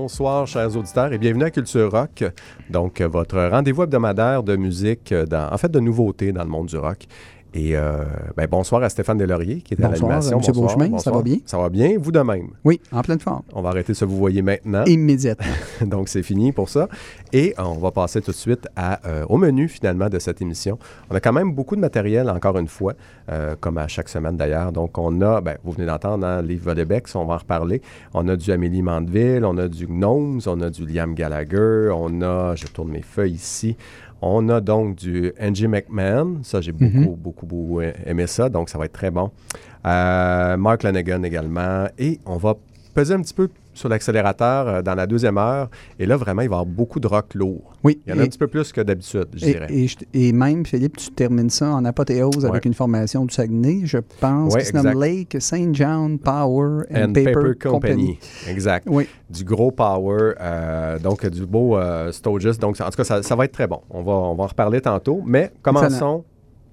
Bonsoir, chers auditeurs, et bienvenue à Culture Rock. Donc, votre rendez-vous hebdomadaire de musique, euh, en fait, de nouveautés dans le monde du rock. Et euh, ben, bonsoir à Stéphane Deslauriers qui est à Bonsoir, l'animation. M. Beauchemin, ça va bien? Ça va bien, vous de même? Oui, en pleine forme. On va arrêter se vous voyez maintenant. Immédiatement. Donc, c'est fini pour ça. Et on va passer tout de suite à, euh, au menu, finalement, de cette émission. On a quand même beaucoup de matériel, encore une fois, euh, comme à chaque semaine d'ailleurs. Donc, on a, ben, vous venez d'entendre, hein, Liv on va en reparler. On a du Amélie Mandeville, on a du Gnomes, on a du Liam Gallagher, on a, je tourne mes feuilles ici, On a donc du Angie McMahon. Ça, j'ai beaucoup, Mhm. beaucoup, beaucoup aimé ça. Donc, ça va être très bon. Euh, Mark Lanegan également. Et on va peser un petit peu sur l'accélérateur euh, dans la deuxième heure. Et là, vraiment, il va y avoir beaucoup de rock lourd. Oui. Il y en a un et, petit peu plus que d'habitude, je et- dirais. et même, Philippe, tu termines ça en apothéose avec une formation du Saguenay. Je pense Ouais, que c'est nomme. Lake St. John Power and, And Paper, Company. Exact. Oui. Du gros power, euh, donc du beau euh. Donc, en tout cas, ça, ça va être très bon. On va, on va en reparler tantôt. Mais commençons Excellent.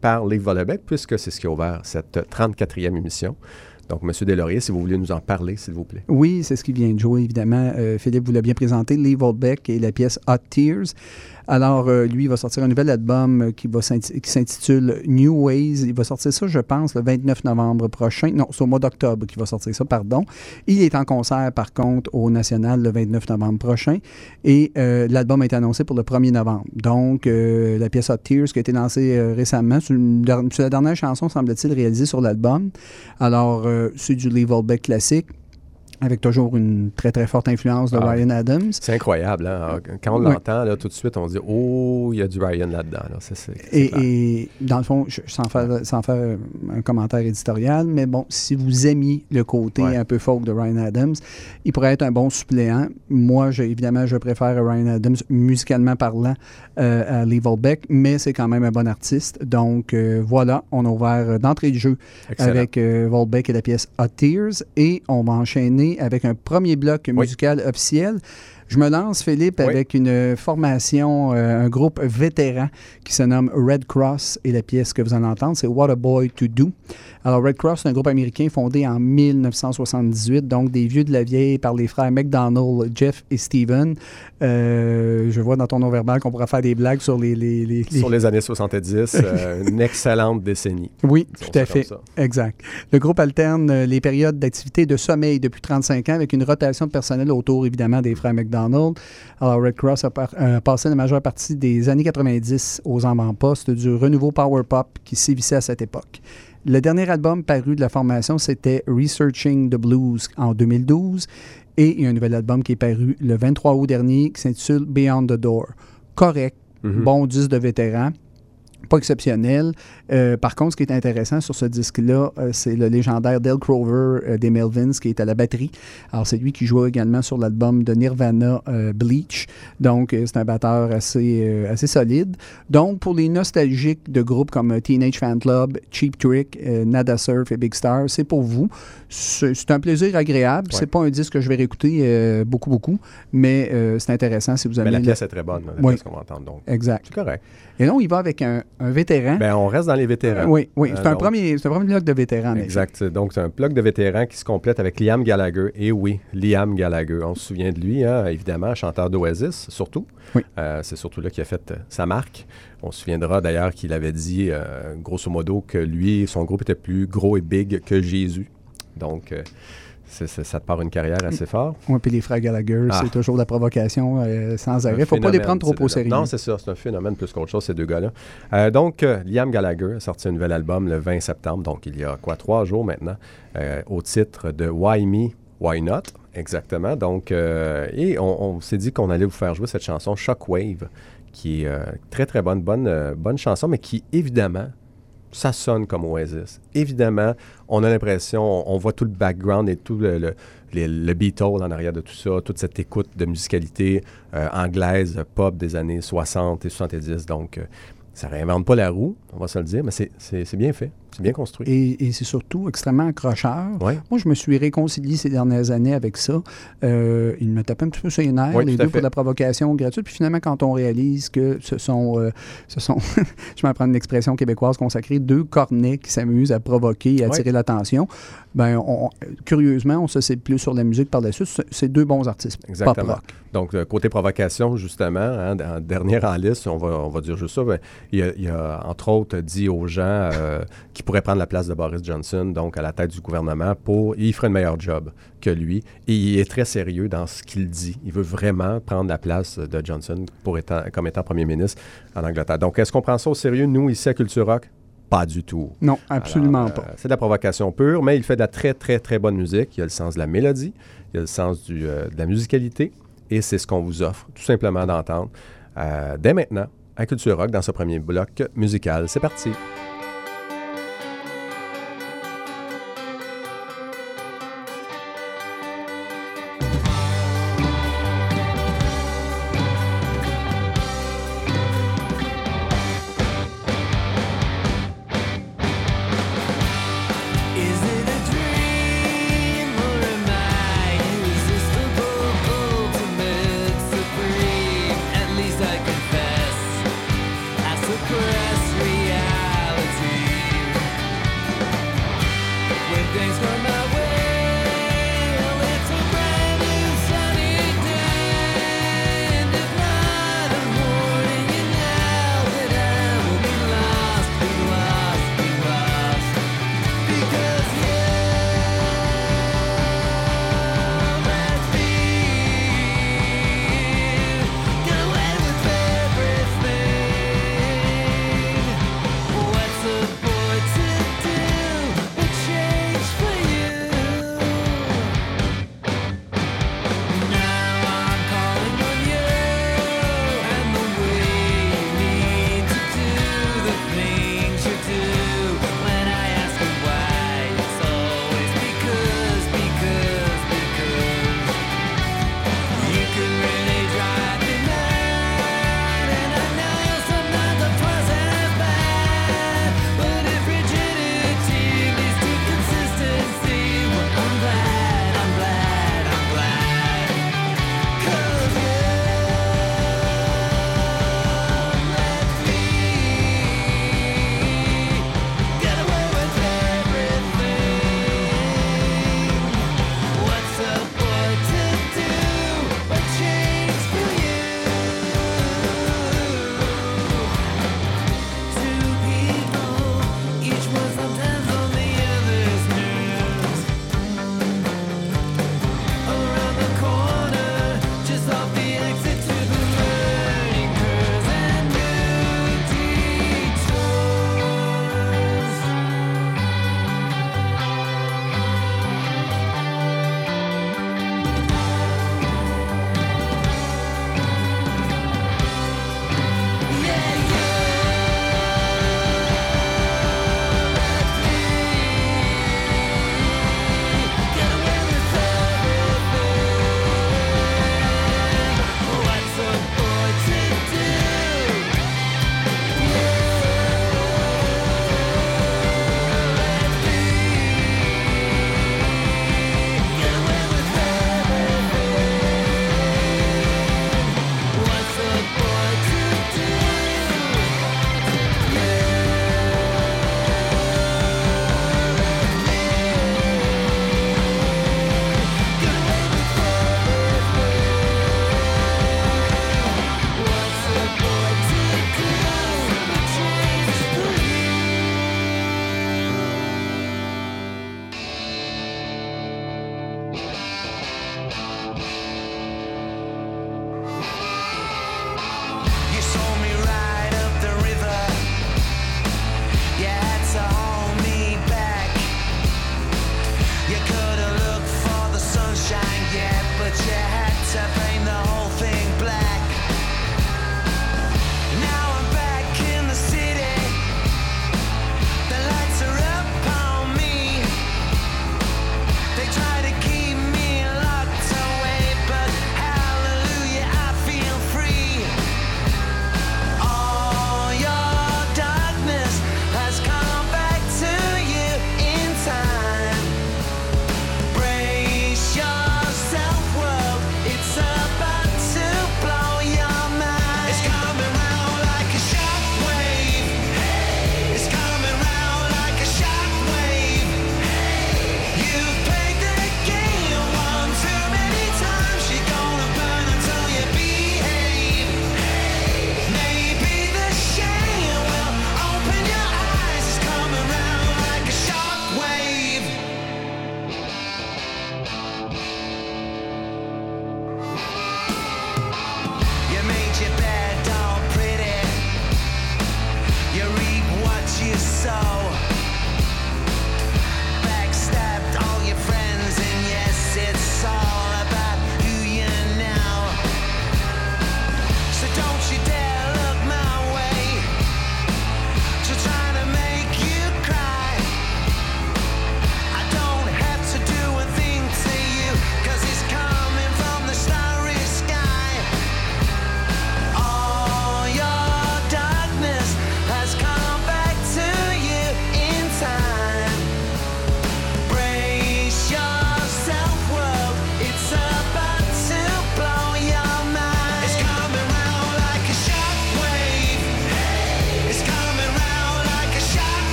par Live Volebec, puisque c'est ce qui a ouvert cette 34e émission. Donc, M. Deslauriers, si vous voulez nous en parler, s'il vous plaît. Oui, c'est ce qui vient de jouer, évidemment. Euh, Philippe vous l'a bien présenté, Lee Volbeck et la pièce Hot Tears. Alors, euh, lui, il va sortir un nouvel album euh, qui, va s'intitule New Ways. Il va sortir ça, je pense, le 29 novembre prochain. Non, c'est au mois d'octobre qu'il va sortir ça, pardon. Il est en concert, par contre, au National le 29 novembre prochain. Et euh, l'album été annoncé pour le 1er novembre. Donc, la pièce Hot Tears qui a été lancée récemment, c'est, la dernière chanson, semble-t-il, réalisée sur l'album. Alors, c'est du Lee Volbeck classique avec toujours une très très forte influence de Ah. Ryan Adams. C'est incroyable. hein? Quand on l'entend, là, tout de suite, on dit Oh, il y a du Ryan là-dedans. là. Et, dans le fond, je- sans faire, sans faire un commentaire éditorial, mais bon, si vous aimiez le côté Ouais. un peu folk de Ryan Adams, il pourrait être un bon suppléant. Moi, je- évidemment, je préfère Ryan Adams musicalement parlant euh, à Lee Volbeck, mais c'est quand même un bon artiste. Donc euh, voilà, on a ouvert euh, d'entrée de jeu Excellent. avec euh, Volbeck et la pièce Hot Tears. Et on va enchaîner avec un premier bloc musical officiel. Je me lance, Philippe, Oui. avec une formation, euh, un groupe vétéran qui se nomme Red Cross et la pièce que vous allez entendre, c'est What a Boy to Do. Alors, Red Cross, c'est un groupe américain fondé en 1978, donc des vieux de la vieille par les frères McDonald, Jeff et Steven. Euh, je vois dans ton nom verbal qu'on pourra faire des blagues sur les... les- les- les- Sur les années 70, euh, une excellente décennie. Oui, tout à fait. Exact. Le groupe alterne les périodes d'activité de sommeil depuis 35 ans avec une rotation de personnel autour, évidemment, des frères McDonald. Alors, Red Cross a, par- a passé la majeure partie des années 90 aux avant-postes du renouveau power pop qui sévissait à cette époque. Le dernier album paru de la formation, c'était Researching the Blues en 2012. Et il y a un nouvel album qui est paru le 23 août dernier qui s'intitule Beyond the Door. Correct, Mhm. bon disque de vétéran, pas exceptionnel. Euh, par contre, ce qui est intéressant sur ce disque-là, euh, c'est le légendaire Dale Crover euh, des Melvins qui est à la batterie. Alors, c'est lui qui joue également sur l'album de Nirvana Bleach. Donc, c'est un batteur assez, assez solide. Donc, pour les nostalgiques de groupes comme Teenage Fan Club, Cheap Trick, Nada Surf et Big Star, c'est pour vous. C'est un plaisir agréable. Ouais. C'est pas un disque que je vais réécouter beaucoup, beaucoup, mais c'est intéressant si vous Mais avez... la pièce est très bonne, la Oui. pièce qu'on va entendre. Donc, Exact. c'est correct. Et là, on y va avec un, un vétéran. Ben, on reste dans les vétérans. Oui, oui. Euh, C'est un, donc- premier, un premier bloc de vétérans. Exact. Donc, c'est un bloc de vétérans qui se complète avec Liam Gallagher. Et oui, Liam Gallagher. On se souvient de lui, hein, évidemment, chanteur d'Oasis, surtout. Oui. Euh, c'est surtout là qu'il a fait euh, sa marque. On se souviendra d'ailleurs qu'il avait dit, euh, grosso modo, que lui, son groupe était plus gros et big que Jésus. Donc, ça te part une carrière assez fort. Oui, puis les frères Gallagher, Ah. c'est toujours de la provocation euh, sans arrêt. faut pas les prendre trop au sérieux. Non, c'est ça. C'est un phénomène plus qu'autre chose, ces deux gars-là. Euh, donc, euh, Liam Gallagher a sorti un nouvel album le 20 septembre, donc il y a quoi, trois jours maintenant, au titre de Why Me, Why Not, exactement. Donc, et on, on s'est dit qu'on allait vous faire jouer cette chanson Shockwave, qui est très, très bonne, bonne, bonne chanson, mais qui, évidemment, ça sonne comme Oasis. Évidemment, on a l'impression, on, voit tout le background et tout le, le, en arrière de tout ça, toute cette écoute de musicalité euh, anglaise, pop des années 60 et 70. Donc, euh, ça réinvente pas la roue, on va se le dire, mais c'est bien fait, c'est bien construit. Et, et c'est surtout extrêmement accrocheur. Ouais. Moi, je me suis réconcilié ces dernières années avec ça. Euh, il me tapait un petit peu sur les nerfs, Oui, les deux pour de la provocation gratuite. Puis finalement, quand on réalise que ce sont, euh, ce sont je vais prendre une expression québécoise consacrée, deux cornets qui s'amusent à provoquer et à Ouais. attirer l'attention, ben, on- curieusement, on se sait plus sur la musique par la suite. C'est- deux bons artistes. Exactement. Pop rock. Donc, euh, côté provocation, justement, hein, en dernière en liste, on va, on va dire juste ça, ben, il, a, il a, entre autres, dit aux gens euh, qui pourraient prendre la place de Boris Johnson, donc à la tête du gouvernement, pour il ferait un meilleur job que lui. Et il est très sérieux dans ce qu'il dit. Il veut vraiment prendre la place de Johnson pour étant, comme étant premier ministre en Angleterre. Donc, est-ce qu'on prend ça au sérieux, nous, ici à Culture Rock? Pas du tout. Non, absolument Alors, euh, pas. C'est de la provocation pure, mais il fait de la très, très, très bonne musique. Il a le sens de la mélodie, il a le sens du, euh, de la musicalité, et c'est ce qu'on vous offre, tout simplement d'entendre euh, dès maintenant à Culture Rock dans ce premier bloc musical. C'est parti.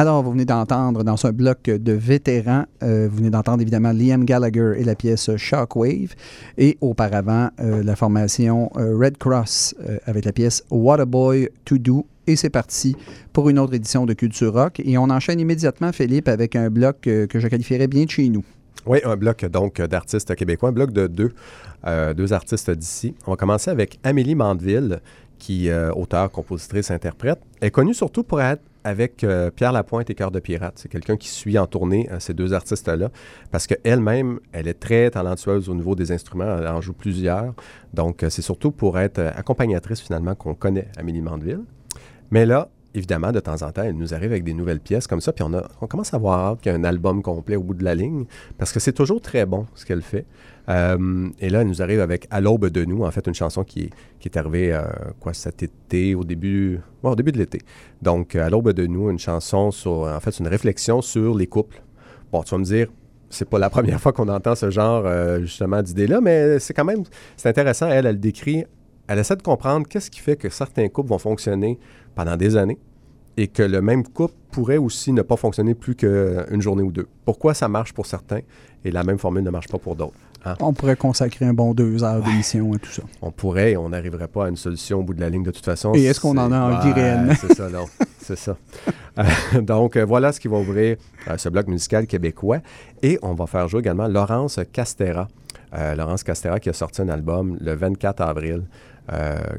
Alors, vous venez d'entendre dans un bloc de vétérans, euh, vous venez d'entendre évidemment Liam Gallagher et la pièce Shockwave, et auparavant euh, la formation euh, Red Cross avec la pièce What a Boy to Do. Et c'est parti pour une autre édition de Culture Rock. Et on enchaîne immédiatement, Philippe, avec un bloc que je qualifierais bien de chez nous. Oui, un bloc donc d'artistes québécois, un bloc de deux, deux artistes d'ici. On va commencer avec Amélie Mandeville, qui est euh, auteure, compositrice, interprète. Est connue surtout pour être avec euh, Pierre Lapointe et Cœur de Pirate. C'est quelqu'un qui suit en tournée euh, ces deux artistes-là parce qu'elle-même, elle est très talentueuse au niveau des instruments. Elle en joue plusieurs. Donc, c'est surtout pour être accompagnatrice finalement qu'on connaît Amélie Mandeville. Mais là, évidemment, de temps en temps, elle nous arrive avec des nouvelles pièces comme ça, puis on, a, on commence à hâte qu'il y ait un album complet au bout de la ligne, parce que c'est toujours très bon ce qu'elle fait. Euh, et là, elle nous arrive avec À l'aube de nous, en fait, une chanson qui qui est arrivée, euh, quoi, cet été, au début, au début de l'été. Donc, À l'aube de nous, une chanson sur, en fait, une réflexion sur les couples. Bon, tu vas me dire, c'est pas la première fois qu'on entend ce genre, euh, justement, d'idées-là, mais c'est quand même, c'est intéressant. Elle, elle décrit, elle essaie de comprendre qu'est-ce qui fait que certains couples vont fonctionner pendant des années et que le même couple pourrait aussi ne pas fonctionner plus qu'une journée ou deux. Pourquoi ça marche pour certains et la même formule ne marche pas pour d'autres? hein? On pourrait consacrer un bon deux heures d'émission à tout ça. On pourrait, on n'arriverait pas à une solution au bout de la ligne de toute façon. Et est-ce qu'on en a envie réellement? C'est ça, non. c'est ça. Euh, donc, euh, voilà ce qui va ouvrir euh, ce bloc musical québécois. Et on va faire jouer également Laurence Castera. Laurence Castera qui a sorti un album le 24 avril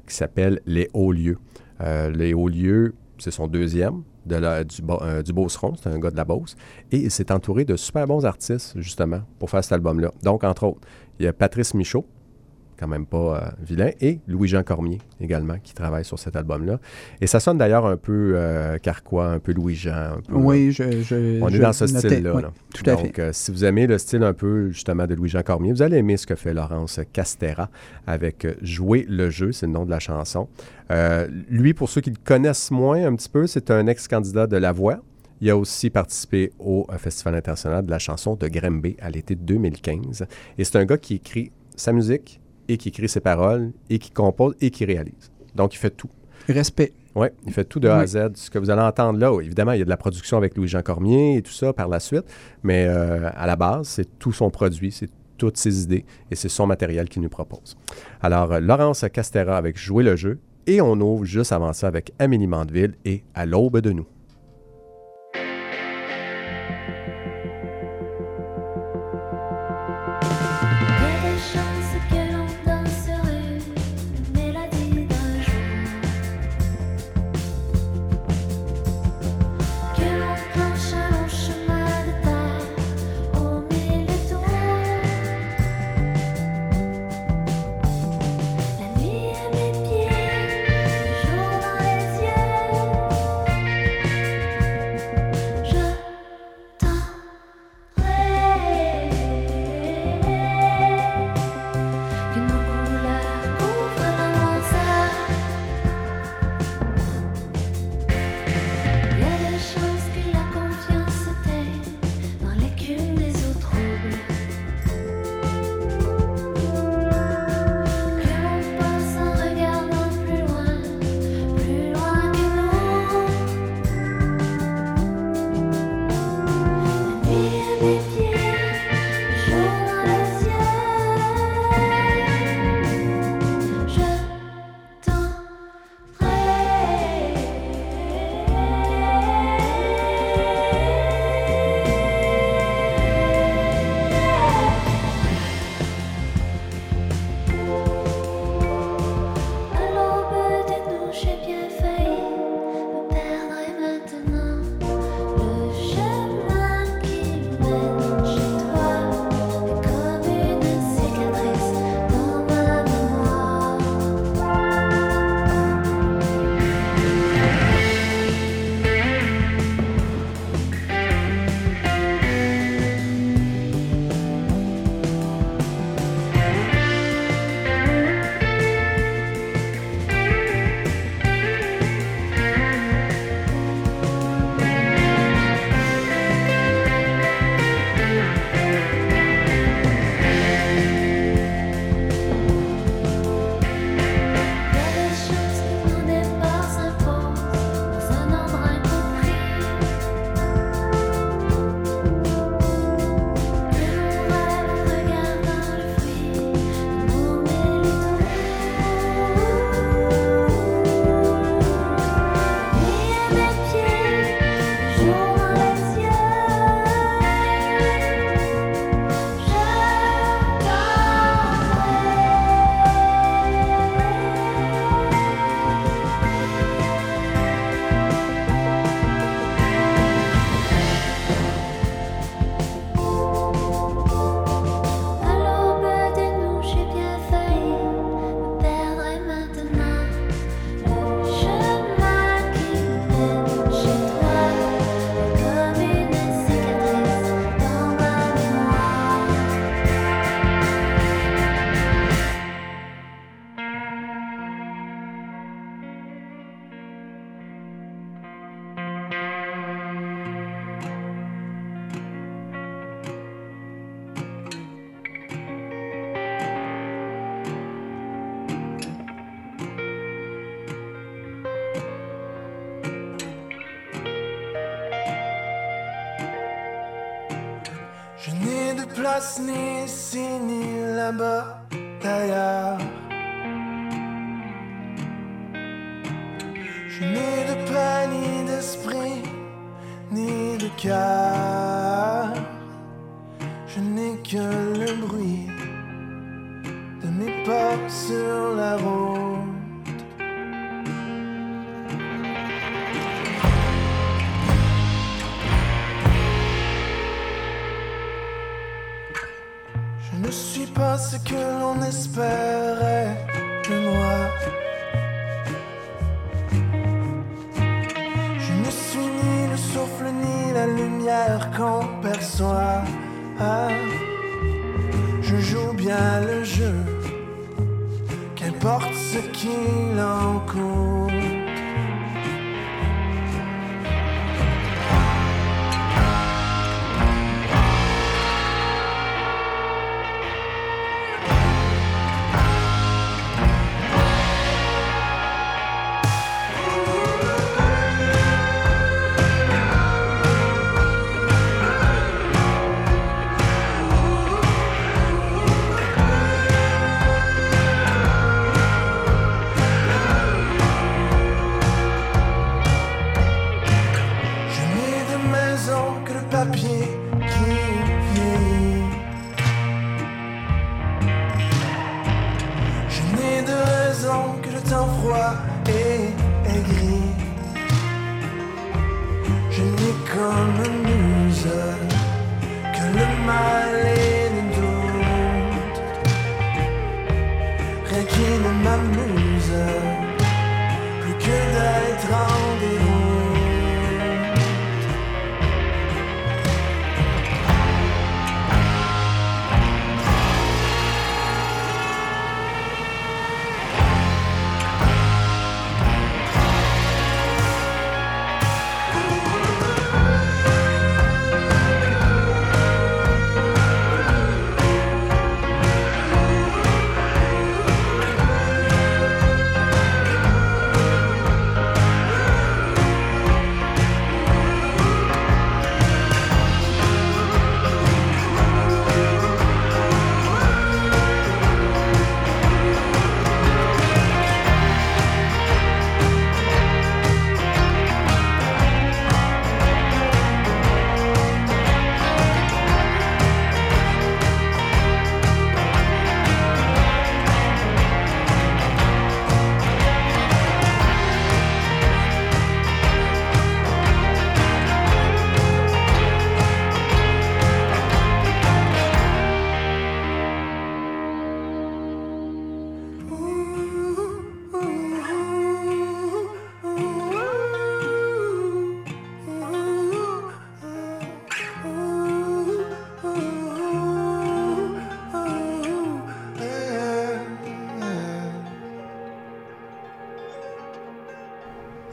qui s'appelle Les Hauts Lieux. Euh, Les Hauts Lieux, c'est son deuxième du, euh, du c'est un gars de la Beauce. Et il s'est entouré de super bons artistes, justement, pour faire cet album-là. Donc, entre autres, il y a Patrice Michaud, quand même pas euh, vilain, et Louis-Jean Cormier également, qui travaille sur cet album-là. Et ça sonne d'ailleurs un peu euh, carquois, un peu Louis-Jean. Oui, je, je- On je est dans ce style-là. oui, tout à Donc, fait. euh, si vous aimez le style un peu justement de Louis-Jean Cormier, vous allez aimer ce que fait Laurence Castera avec euh, Jouer le jeu, c'est le nom de la chanson. Euh, lui, pour ceux qui le connaissent moins un petit peu, c'est un ex-candidat de La Voix. Il a aussi participé au euh, Festival international de la chanson de Grimby à l'été 2015. Et c'est un gars qui écrit sa musique et qui écrit ses paroles et qui compose et qui réalise. Donc, il fait tout. Respect. Oui, il fait tout de A à. Z. Ce que vous allez entendre là, évidemment, il y a de la production avec Louis-Jean Cormier et tout ça par la suite, mais euh, à la base, c'est tout son produit, c'est toutes ses idées et c'est son matériel qu'il nous propose. Alors, euh, Laurence Castera avec Jouer le jeu et on ouvre juste avant ça avec Amélie Mandeville et À l'aube de nous. Noce ni ici ni là-bas d'ailleurs.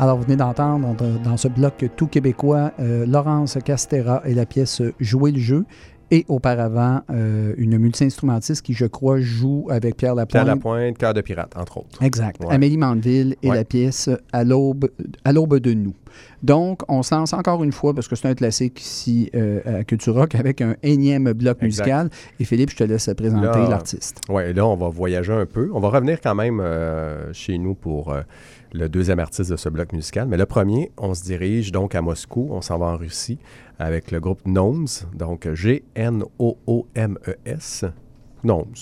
Alors, vous venez d'entendre dans- ce bloc tout québécois euh, Laurence Castera et la pièce Jouer le jeu. Et auparavant, euh, une multi-instrumentiste qui, je crois, joue avec Pierre Lapointe. Pierre Lapointe, Cœur de pirate, entre autres. Exact. Ouais. Amélie Mandeville et Ouais. la pièce À l'aube de nous. Donc, on se lance encore une fois, parce que c'est un classique ici euh, à Culture Rock, avec un énième bloc Exact. musical. Et Philippe, je te laisse présenter l'artiste. Oui, là, on va voyager un peu. On va revenir quand même euh, chez nous pour le deuxième artiste de ce bloc musical. Mais le premier, on se dirige donc à Moscou. On s'en va en Russie avec le groupe Gnomes. Donc, G-N-O-O-M-E-S. E Gnomes.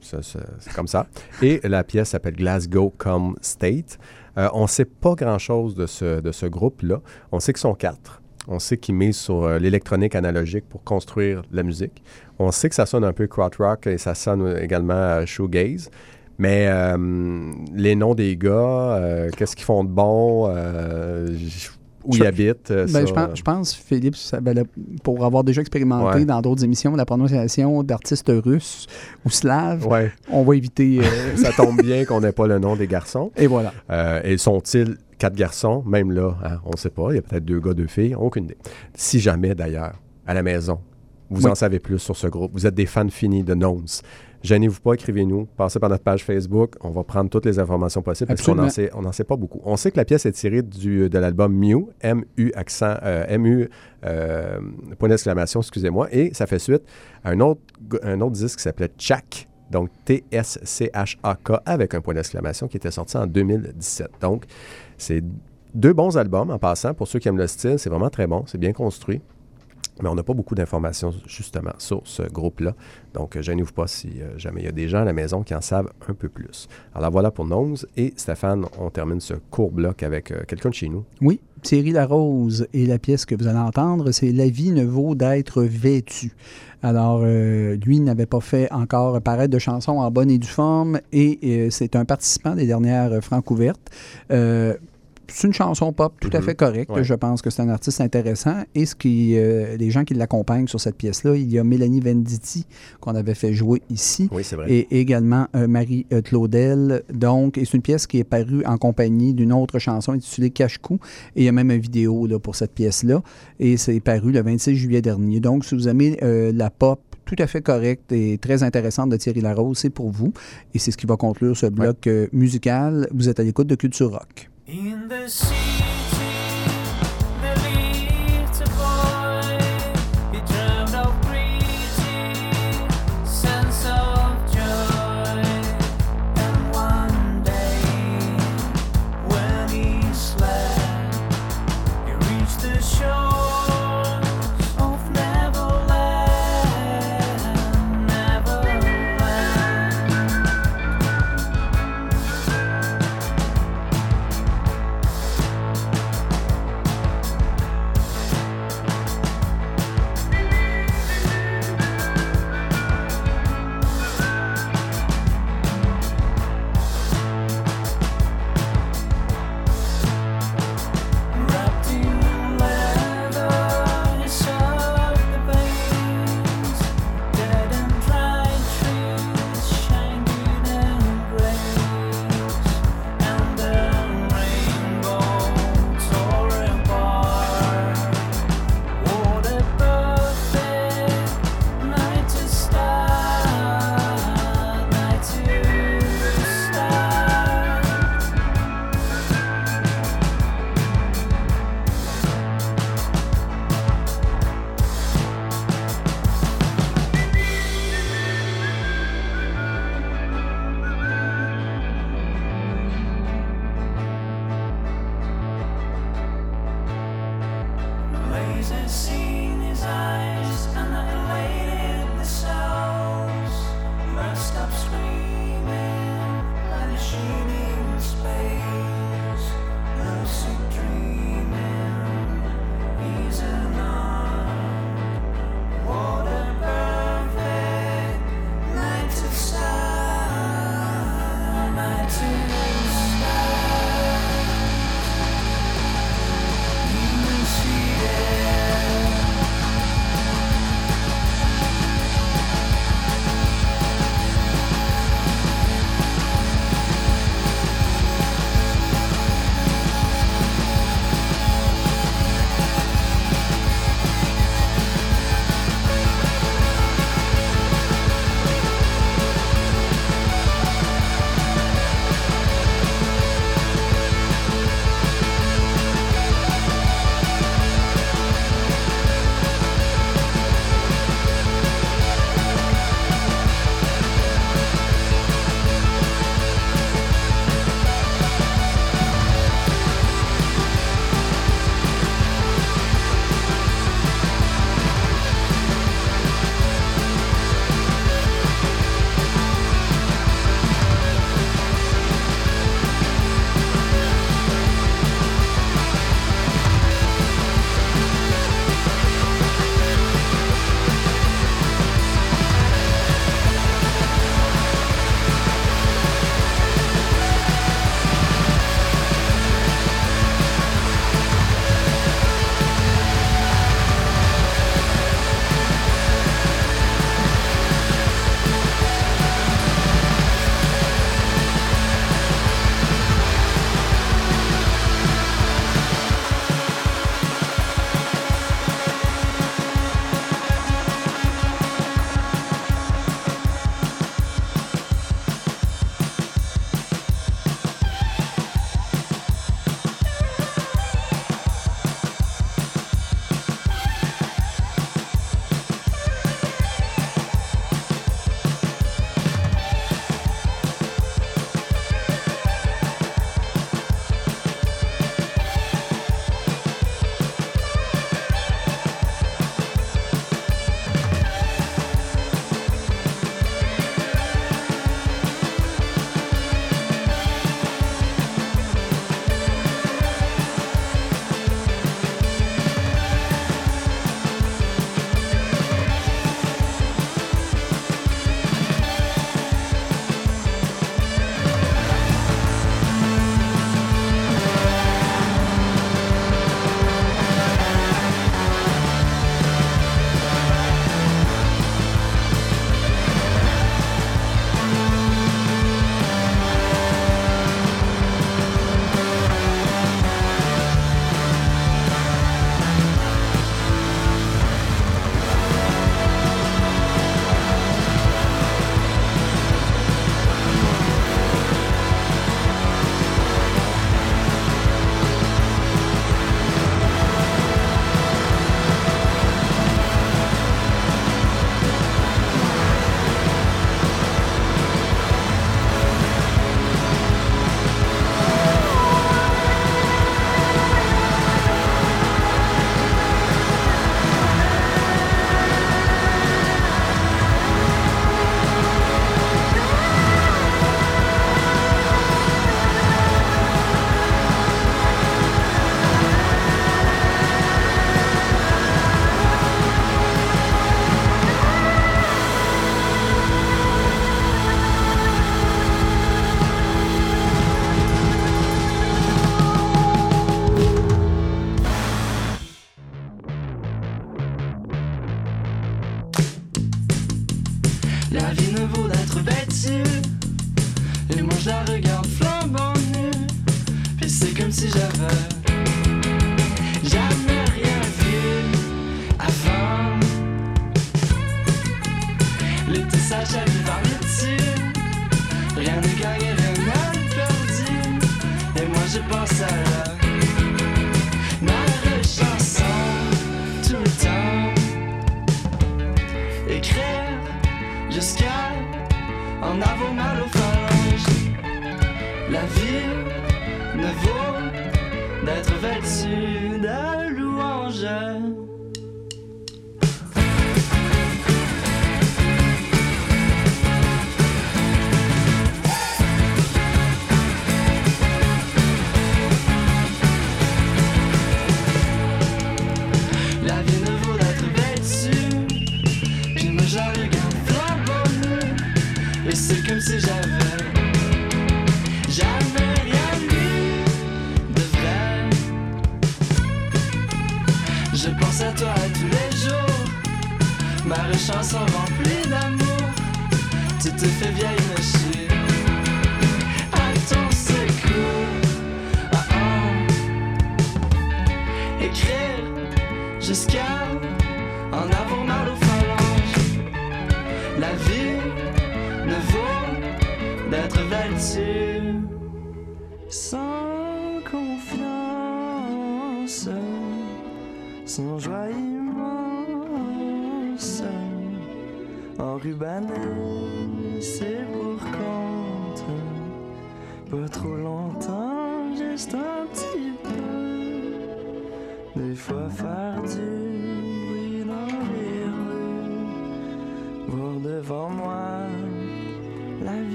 C'est comme ça. Et la pièce s'appelle Glasgow Come State. Euh, on ne sait pas grand-chose de ce, de ce groupe-là. On sait qu'ils sont quatre. On sait qu'ils misent sur euh, l'électronique analogique pour construire la musique. On sait que ça sonne un peu krautrock et ça sonne également euh, shoegaze. Mais euh, les noms des gars, euh, qu'est-ce qu'ils font de bon, euh, où Je- ils habitent, Ben, ça, je, pense, je pense, Philippe, ça- ben, pour avoir déjà expérimenté Ouais. dans d'autres émissions la prononciation d'artistes russes ou slaves, Ouais, on va éviter. ça tombe bien qu'on n'ait pas le nom des garçons. et voilà. Et sont-ils quatre garçons? Même là, hein, on ne sait pas. Il y a peut-être deux gars, deux filles. Aucune idée. Si jamais, d'ailleurs, à la maison, vous Oui. en savez plus sur ce groupe, vous êtes des fans finis de Gnomes, Gênez-vous pas, écrivez-nous, passez par notre page Facebook. On va prendre toutes les informations possibles parce qu'on n'en sait, on sait pas beaucoup. On sait que la pièce est tirée du, de l'album Mew, M-U accent, euh, M-U, euh, point d'exclamation, excusez-moi, et ça fait suite à un autre, un autre disque qui s'appelait Chak, donc T-S-C-H-A-K avec un point d'exclamation qui était sorti en 2017. Donc, c'est deux bons albums en passant. Pour ceux qui aiment le style, c'est vraiment très bon, c'est bien construit. Mais on n'a pas beaucoup d'informations justement sur ce groupe-là. Donc, euh, gênez-vous pas si euh, jamais il y a des gens à la maison qui en savent un peu plus. Alors voilà pour Nose. Et Stéphane, on termine ce court bloc avec euh, quelqu'un de chez nous. Oui, Thierry Larose et la pièce que vous allez entendre, c'est La vie ne vaut d'être vêtue. Alors, lui n'avait pas fait encore paraître de chansons en bonne et due forme et c'est un participant des dernières euh, Francouvertes. C'est une chanson pop tout à Mhm. fait correcte. Ouais. Je pense que c'est un artiste intéressant. Et ce qui, euh, les gens qui l'accompagnent sur cette pièce-là, il y a Mélanie Venditti qu'on avait fait jouer ici Oui, c'est vrai. et également euh, Marie euh, Claudel. Donc, et c'est une pièce qui est parue en compagnie d'une autre chanson intitulée Cache-Cou. Et il y a même une vidéo là, pour cette pièce-là. Et c'est paru le 26 juillet dernier. Donc, si vous aimez la pop tout à fait correcte et très intéressante de Thierry Larose, c'est pour vous. Et c'est ce qui va conclure ce bloc musical. Vous êtes à l'écoute de Culture Rock. In the city,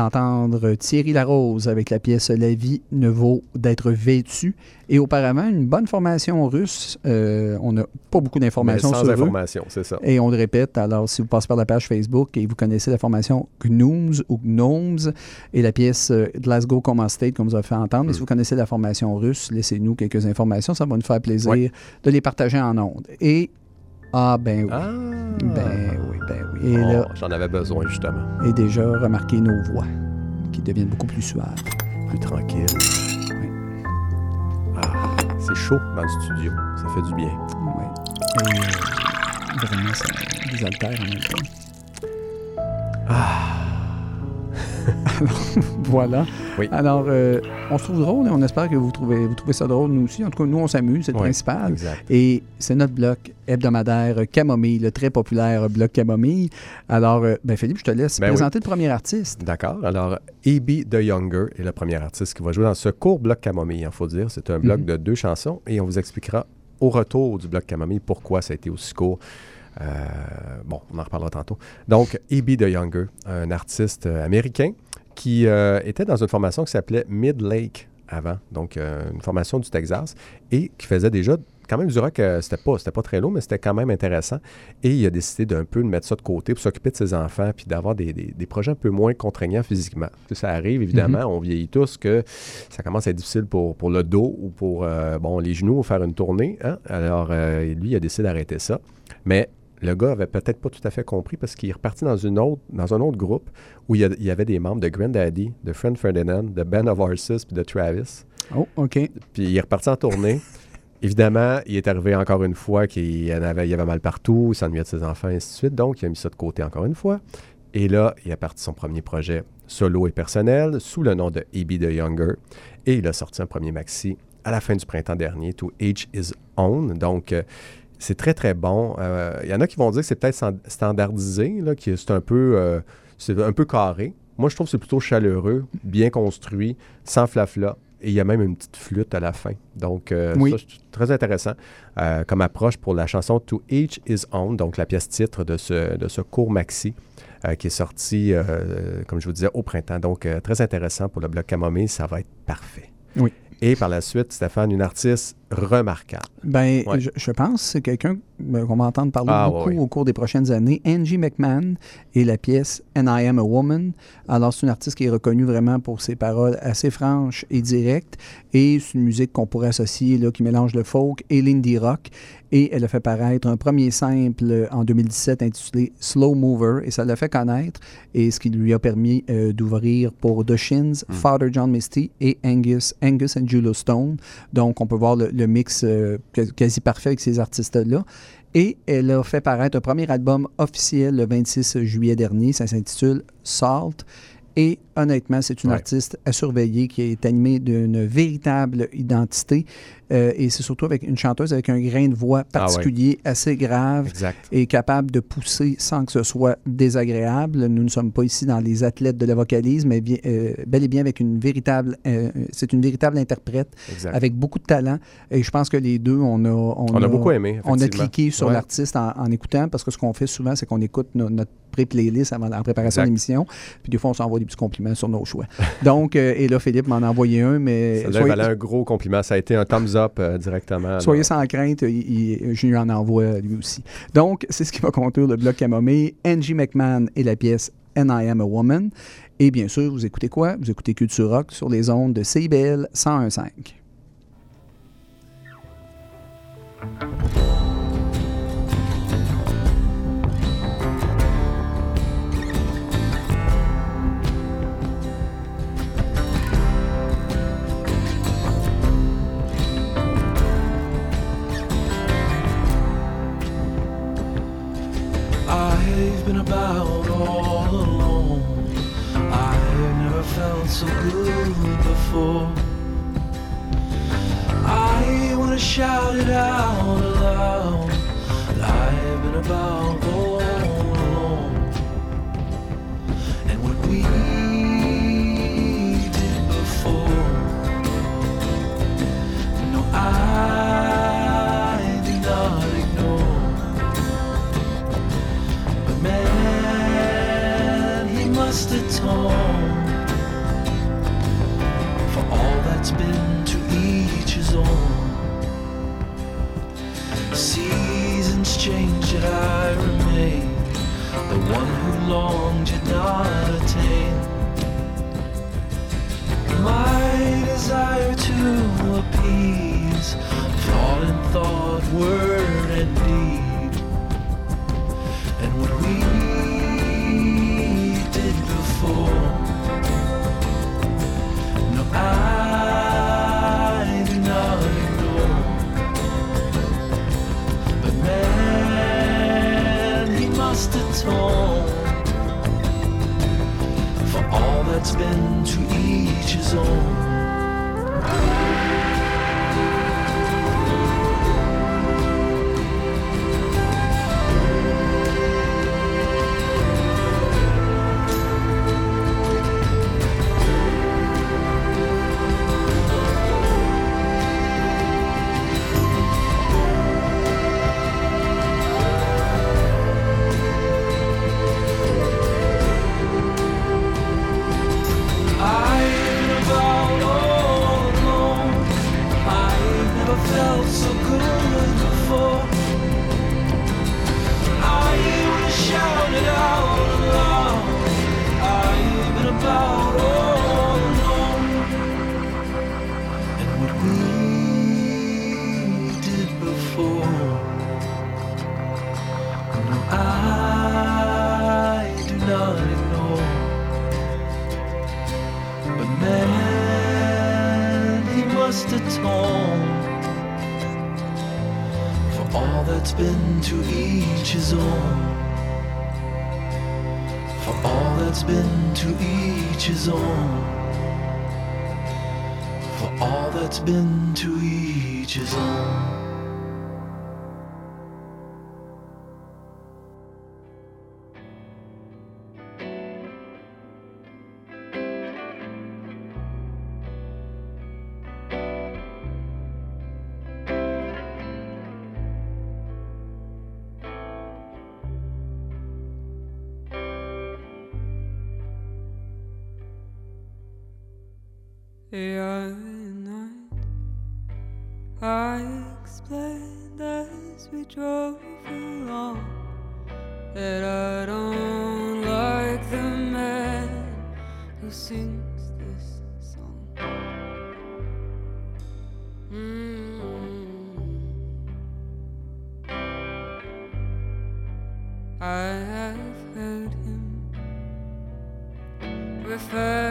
d'entendre Thierry Larose avec la pièce La vie ne vaut d'être vêtue. Et auparavant, une bonne formation russe. Euh, on n'a pas beaucoup d'informations sur eux. information, c'est ça. Et on le répète, alors si vous passez par la page Facebook et vous connaissez la formation Gnooms ou Gnomes et la pièce euh, Glasgow Coma State, comme vous avez fait entendre, Mm. et si vous connaissez la formation russe, laissez-nous quelques informations, ça va nous faire plaisir de les partager en ondes. Et, ah ben oui, Ah! ben oui, ben oui. Et Oh, là, J'en avais besoin, justement. et déjà, remarquez nos voix qui deviennent beaucoup plus suaves. Plus tranquille. Oui. Ah, c'est chaud dans le studio. Ça fait du bien. Oui. Et euh, vraiment, ça désaltère en même temps. Ah! Voilà. Oui. Alors, euh, on se trouve drôle et on espère que vous trouvez, vous trouvez ça drôle, nous aussi. En tout cas, nous, on s'amuse, c'est le Oui, principal. Exact. Et c'est notre bloc hebdomadaire Camomille, le très populaire bloc Camomille. Alors, euh, ben Philippe, je te laisse Ben oui. présenter le premier artiste. D'accord. Alors, A.B. The Younger est le premier artiste qui va jouer dans ce court bloc Camomille, il faut dire. C'est un bloc Mhm. de deux chansons et on vous expliquera au retour du bloc Camomille pourquoi ça a été aussi court. Euh, bon, on en reparlera tantôt. Donc, A.B. The Younger, un artiste américain qui euh, était dans une formation qui s'appelait Mid Lake avant, donc euh, une formation du Texas, et qui faisait déjà quand même du rock, euh, c'était pas, c'était pas très lourd, mais c'était quand même intéressant. Et il a décidé d'un peu de mettre ça de côté pour s'occuper de ses enfants, puis d'avoir des, des- des projets un peu moins contraignants physiquement. Ça arrive, évidemment, on vieillit tous, que ça commence à être difficile pour, pour le dos ou pour euh, bon, les genoux ou faire une tournée. hein. Alors, euh, lui, il a décidé d'arrêter ça. Mais le gars avait peut-être pas tout à fait compris parce qu'il est reparti dans, une autre, dans un autre groupe où il y, a- il y avait des membres de Grandaddy, de Friend Ferdinand, de Ben of Horses puis de Travis. Oh, OK. Puis il est reparti en tournée. Évidemment, il est arrivé encore une fois qu'il avait, il avait mal partout, il s'ennuyait de ses enfants, et ainsi de suite. Donc, il a mis ça de côté encore une fois. Et là, il a parti son premier projet solo et personnel sous le nom de A.B. The Younger. Et il a sorti un premier maxi à la fin du printemps dernier, To Each His Own. Donc, euh, c'est très, très bon. Euh, Il y en a qui vont dire que c'est peut-être stand- standardisé, là, que c'est un peu, euh, c'est un peu carré. Moi, je trouve que c'est plutôt chaleureux, bien construit, sans flafla. Et il y a même une petite flûte à la fin. Donc, euh, Oui. ça, c'est très intéressant euh, comme approche pour la chanson To Each His Own, donc la pièce titre de ce, de ce court maxi euh, qui est sorti, euh, comme je vous disais, au printemps. Donc, euh, très intéressant pour le bloc camomille. Ça va être parfait. Oui. Et par la suite, Stéphane, une artiste remarquable. Ben, Ouais. je, je pense que c'est quelqu'un ben, qu'on va entendre parler Ah, beaucoup ouais, ouais. au cours des prochaines années. Angie McMahon et la pièce And I Am a Woman. Alors, c'est une artiste qui est reconnue vraiment pour ses paroles assez franches et directes. Et c'est une musique qu'on pourrait associer, là, qui mélange le folk et l'indie rock. Et elle a fait paraître un premier simple en 2017 intitulé Slow Mover. Et ça l'a fait connaître. Et ce qui lui a permis euh, d'ouvrir pour The Shins, Hmm. Father John Misty et Angus, Angus and Julo Stone. Donc, on peut voir le, le mix euh, quasi- parfait avec ces artistes-là. Et elle a fait paraître un premier album officiel le 26 juillet dernier. Ça s'intitule Salt. Et honnêtement, c'est une Ouais. artiste à surveiller qui est animée d'une véritable identité. Euh, et c'est surtout avec une chanteuse avec un grain de voix Ah ouais. particulier, assez grave Exact. et capable de pousser sans que ce soit désagréable. Nous ne sommes pas ici dans les athlètes de la vocalise, mais bien, euh, bel et bien avec une véritable, euh, c'est une véritable interprète exact. avec beaucoup de talent. Et je pense que les deux, on a, on On a beaucoup aimé. on a cliqué sur Ouais. l'artiste en, en écoutant parce que ce qu'on fait souvent, c'est qu'on écoute no- notre pré-playlist avant la préparation de l'émission. Puis des fois, on s'envoie des petits compliments sur nos choix. Donc, euh, et là, Philippe m'en a envoyé un, mais Ça soyez, valait un gros compliment. Ça a été un thumbs up euh, directement. soyez sans crainte, il- il- je lui en envoie lui aussi. Donc, c'est ce qui va conclure le bloc Camomille. Angie McMahon et la pièce And I Am a Woman. Et bien sûr, vous écoutez quoi? Vous écoutez Culture Rock sur les ondes de CIBL 101.5. so good before. I wanna shout it out aloud. I've been about all alone. And what we did before. No, I did not ignore. But man, he must atone for yet I remain the one who longed yet not attained. My desire to appease, thought in thought, word and deed and what we that's been to each his own. That's been to each his own. For all that's been to each his own. For all that's been to each his own. I have heard him referring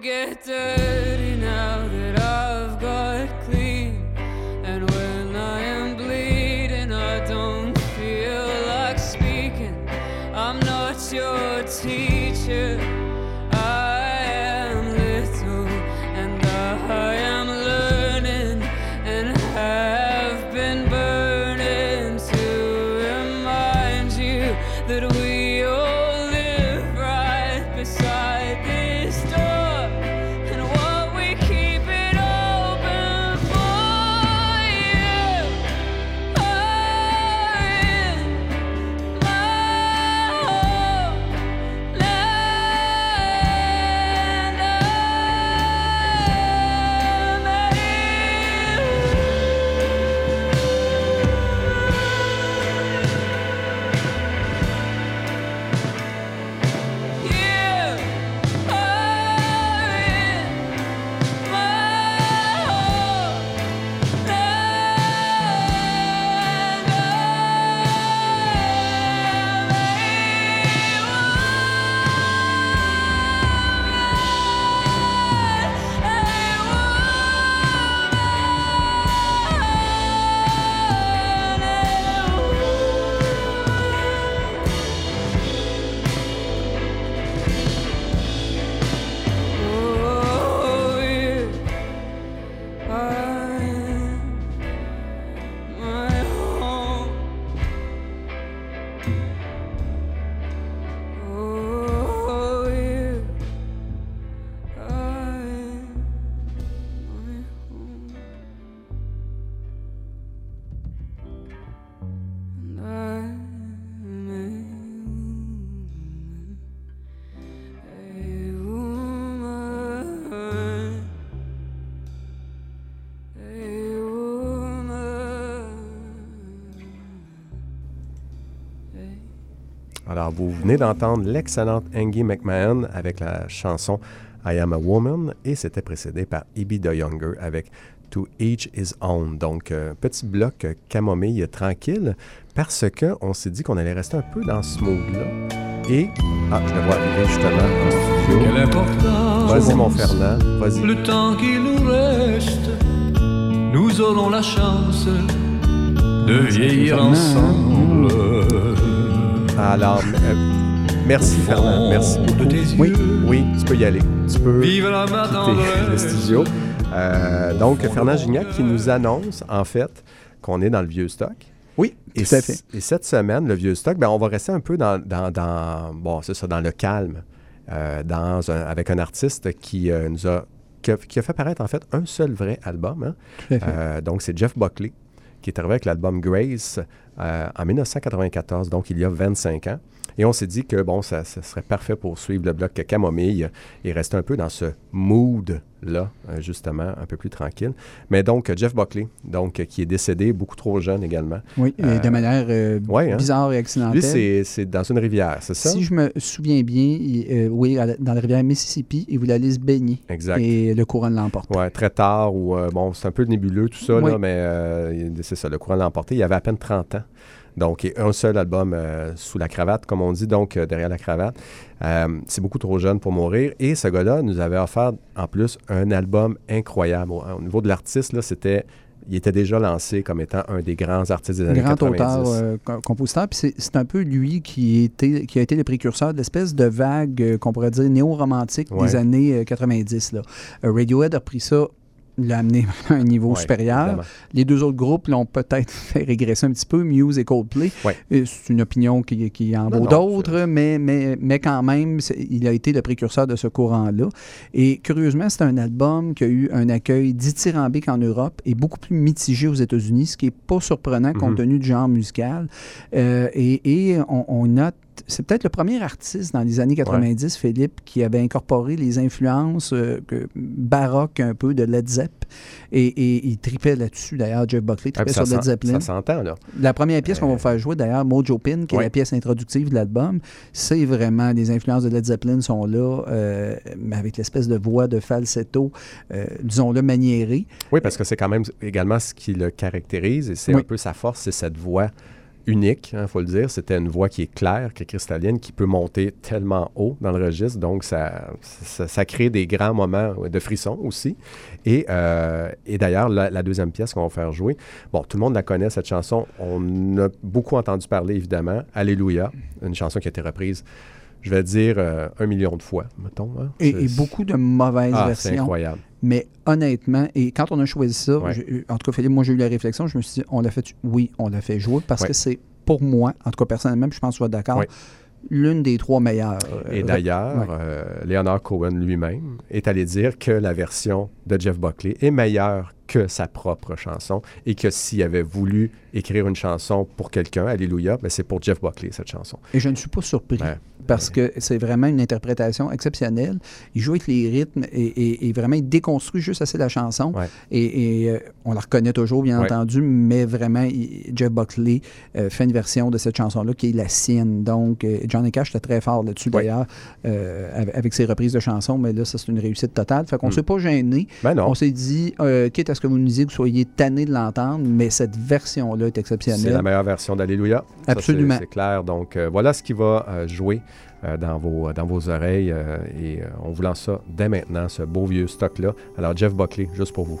forgetting. Alors, vous venez d'entendre l'excellente Angie McMahon avec la chanson I Am a Woman et c'était précédé par Ibi the Younger avec To Each His Own. Donc, euh, petit bloc euh, camomille tranquille parce qu'on s'est dit qu'on allait rester un peu dans ce mood-là. Et, ah, je le vois arriver justement en studio. Quelle importance Vas-y, mon Fernand, vas-y. Le temps qui nous reste, nous aurons la chance de vieillir Fernand, ensemble. Alors, euh, merci Fernand, merci De beaucoup. Oui, oui, tu peux y aller. Tu peux vive la ma quitter le studio. Euh, donc, Fernand Gignac qui nous annonce, en fait, qu'on est dans le vieux stock. Oui, Et, tout à fait. et cette semaine, le vieux stock, ben, on va rester un peu dans, dans, dans- bon, ça, dans le calme, euh, dans un- avec un artiste qui euh, nous a qui, a qui a fait paraître en fait un seul vrai album. hein. Euh, donc c'est Jeff Buckley qui est arrivé avec l'album Grace en 1994, donc il y a 25 ans. Et on s'est dit que bon, ça, ça serait parfait pour suivre le bloc Camomille et rester un peu dans ce mood-là, euh, justement, un peu plus tranquille. Mais donc, Jeff Buckley, donc, qui est décédé beaucoup trop jeune également. Oui, de Euh, manière euh, ouais, hein. bizarre et accidentelle. Lui, c'est dans une rivière, c'est ça? Si je me souviens bien, il- euh, oui, dans la rivière Mississippi, il voulait aller se baigner. Exact. Et le courant l'emporte. Ouais, très tard, ou bon, c'est un peu nébuleux tout ça, Oui. là, mais c'est ça, le courant l'a emporté. Il avait à peine 30 ans. Donc, et un seul album euh, sous la cravate, comme on dit, donc euh, derrière la cravate. Euh, c'est beaucoup trop jeune pour mourir. Et ce gars-là nous avait offert, en plus, un album incroyable. Au, au niveau de l'artiste, là, c'était... Il était déjà lancé comme étant un des grands artistes des années Grand 90. auteur, co- compositeur. Puis c'est- un peu lui qui, était, qui a été le précurseur de l'espèce de vague qu'on pourrait dire néo-romantique Ouais. des années euh, 90. Là. Radiohead a repris ça, l'a amené à un niveau Ouais, supérieur. évidemment. Les deux autres groupes l'ont peut-être fait régresser un petit peu, Muse et Coldplay. Ouais. C'est une opinion qui, qui en vaut d'autres, mais, mais, mais quand même, il a été le précurseur de ce courant-là. Et curieusement, c'est un album qui a eu un accueil dithyrambique en Europe et beaucoup plus mitigé aux États-Unis, ce qui n'est pas surprenant compte Mhm. tenu du genre musical. Euh, et et on, on note c'est peut-être le premier artiste dans les années 90, Philippe, qui avait incorporé les influences euh, que- baroques un peu de Led Zepp. Et, et il tripait là-dessus, d'ailleurs, Jeff Buckley Ah, tripait puis sur Led Zeppelin. ça s'entend, là. La première pièce qu'on va Euh, faire jouer, d'ailleurs, Mojo Pin, qui est la pièce introductive de l'album, c'est vraiment, les influences de Led Zeppelin sont là, euh, mais avec l'espèce de voix de falsetto, disons-le, maniérée. Oui, parce que c'est quand même également ce qui le caractérise et c'est Oui. un peu sa force, c'est cette voix unique, il faut le dire. C'était une voix qui est claire, qui est cristalline, qui peut monter tellement haut dans le registre. Donc, ça, ça, crée des grands moments de frisson aussi. Et, euh, et d'ailleurs, la, la deuxième pièce qu'on va faire jouer, bon, tout le monde la connaît, cette chanson. On a beaucoup entendu parler, évidemment. Alléluia, une chanson qui a été reprise, je vais dire, euh, un million de fois, mettons. hein. Et, C'est- et beaucoup de mauvaises Ah, c'est versions. incroyable. Mais honnêtement, et quand on a choisi ça, Ouais. en tout cas, Philippe, moi, j'ai eu la réflexion, je me suis dit, on l'a fait, oui, on l'a fait jouer, parce Ouais. que c'est, pour moi, en tout cas, personnellement, puis je pense que tu vas d'accord, Ouais. l'une des trois meilleures. euh, Et d'ailleurs, ouais. euh, Leonard Cohen lui-même est allé dire que la version de Jeff Buckley est meilleure que sa propre chanson et que s'il avait voulu écrire une chanson pour quelqu'un, Alléluia, ben c'est pour Jeff Buckley, cette chanson. Et je ne suis pas surpris. Ouais. Parce que c'est vraiment une interprétation exceptionnelle. Il joue avec les rythmes et, et- et vraiment il déconstruit juste assez la chanson. Ouais. Et, et, euh, on la reconnaît toujours, bien Ouais. entendu, mais vraiment, il- Jeff Buckley euh, fait une version de cette chanson-là qui est la sienne. Donc, euh, Johnny Cash était très fort là-dessus, d'ailleurs, avec, ses reprises de chansons, mais là, ça, c'est une réussite totale. Fait qu'on ne Mm. s'est pas gêné. Ben On s'est dit, euh, quitte que vous nous disiez que vous soyez tanné de l'entendre, mais cette version-là est c'est exceptionnelle. la meilleure version d'Alléluia. C'est- Absolument. C'est clair. Donc, euh, voilà ce qui va euh, jouer euh, dans, vos, dans vos oreilles. et on vous lance ça dès maintenant, ce beau vieux stock-là. Alors, Jeff Buckley, juste pour vous.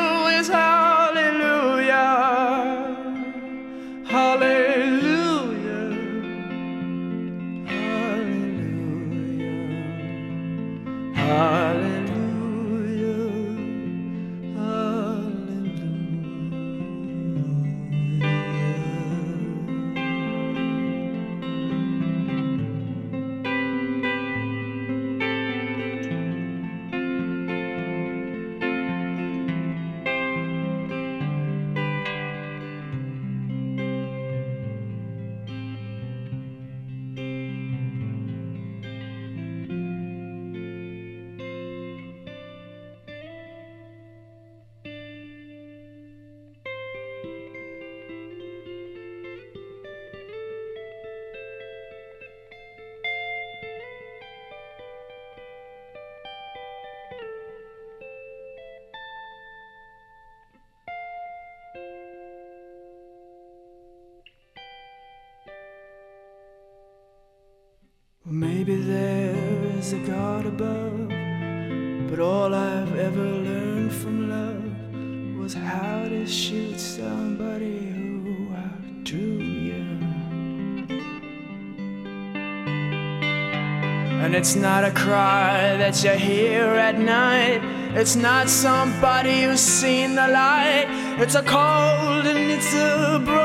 that you hear at night. It's not somebody who's seen the light. It's a cold and it's a broken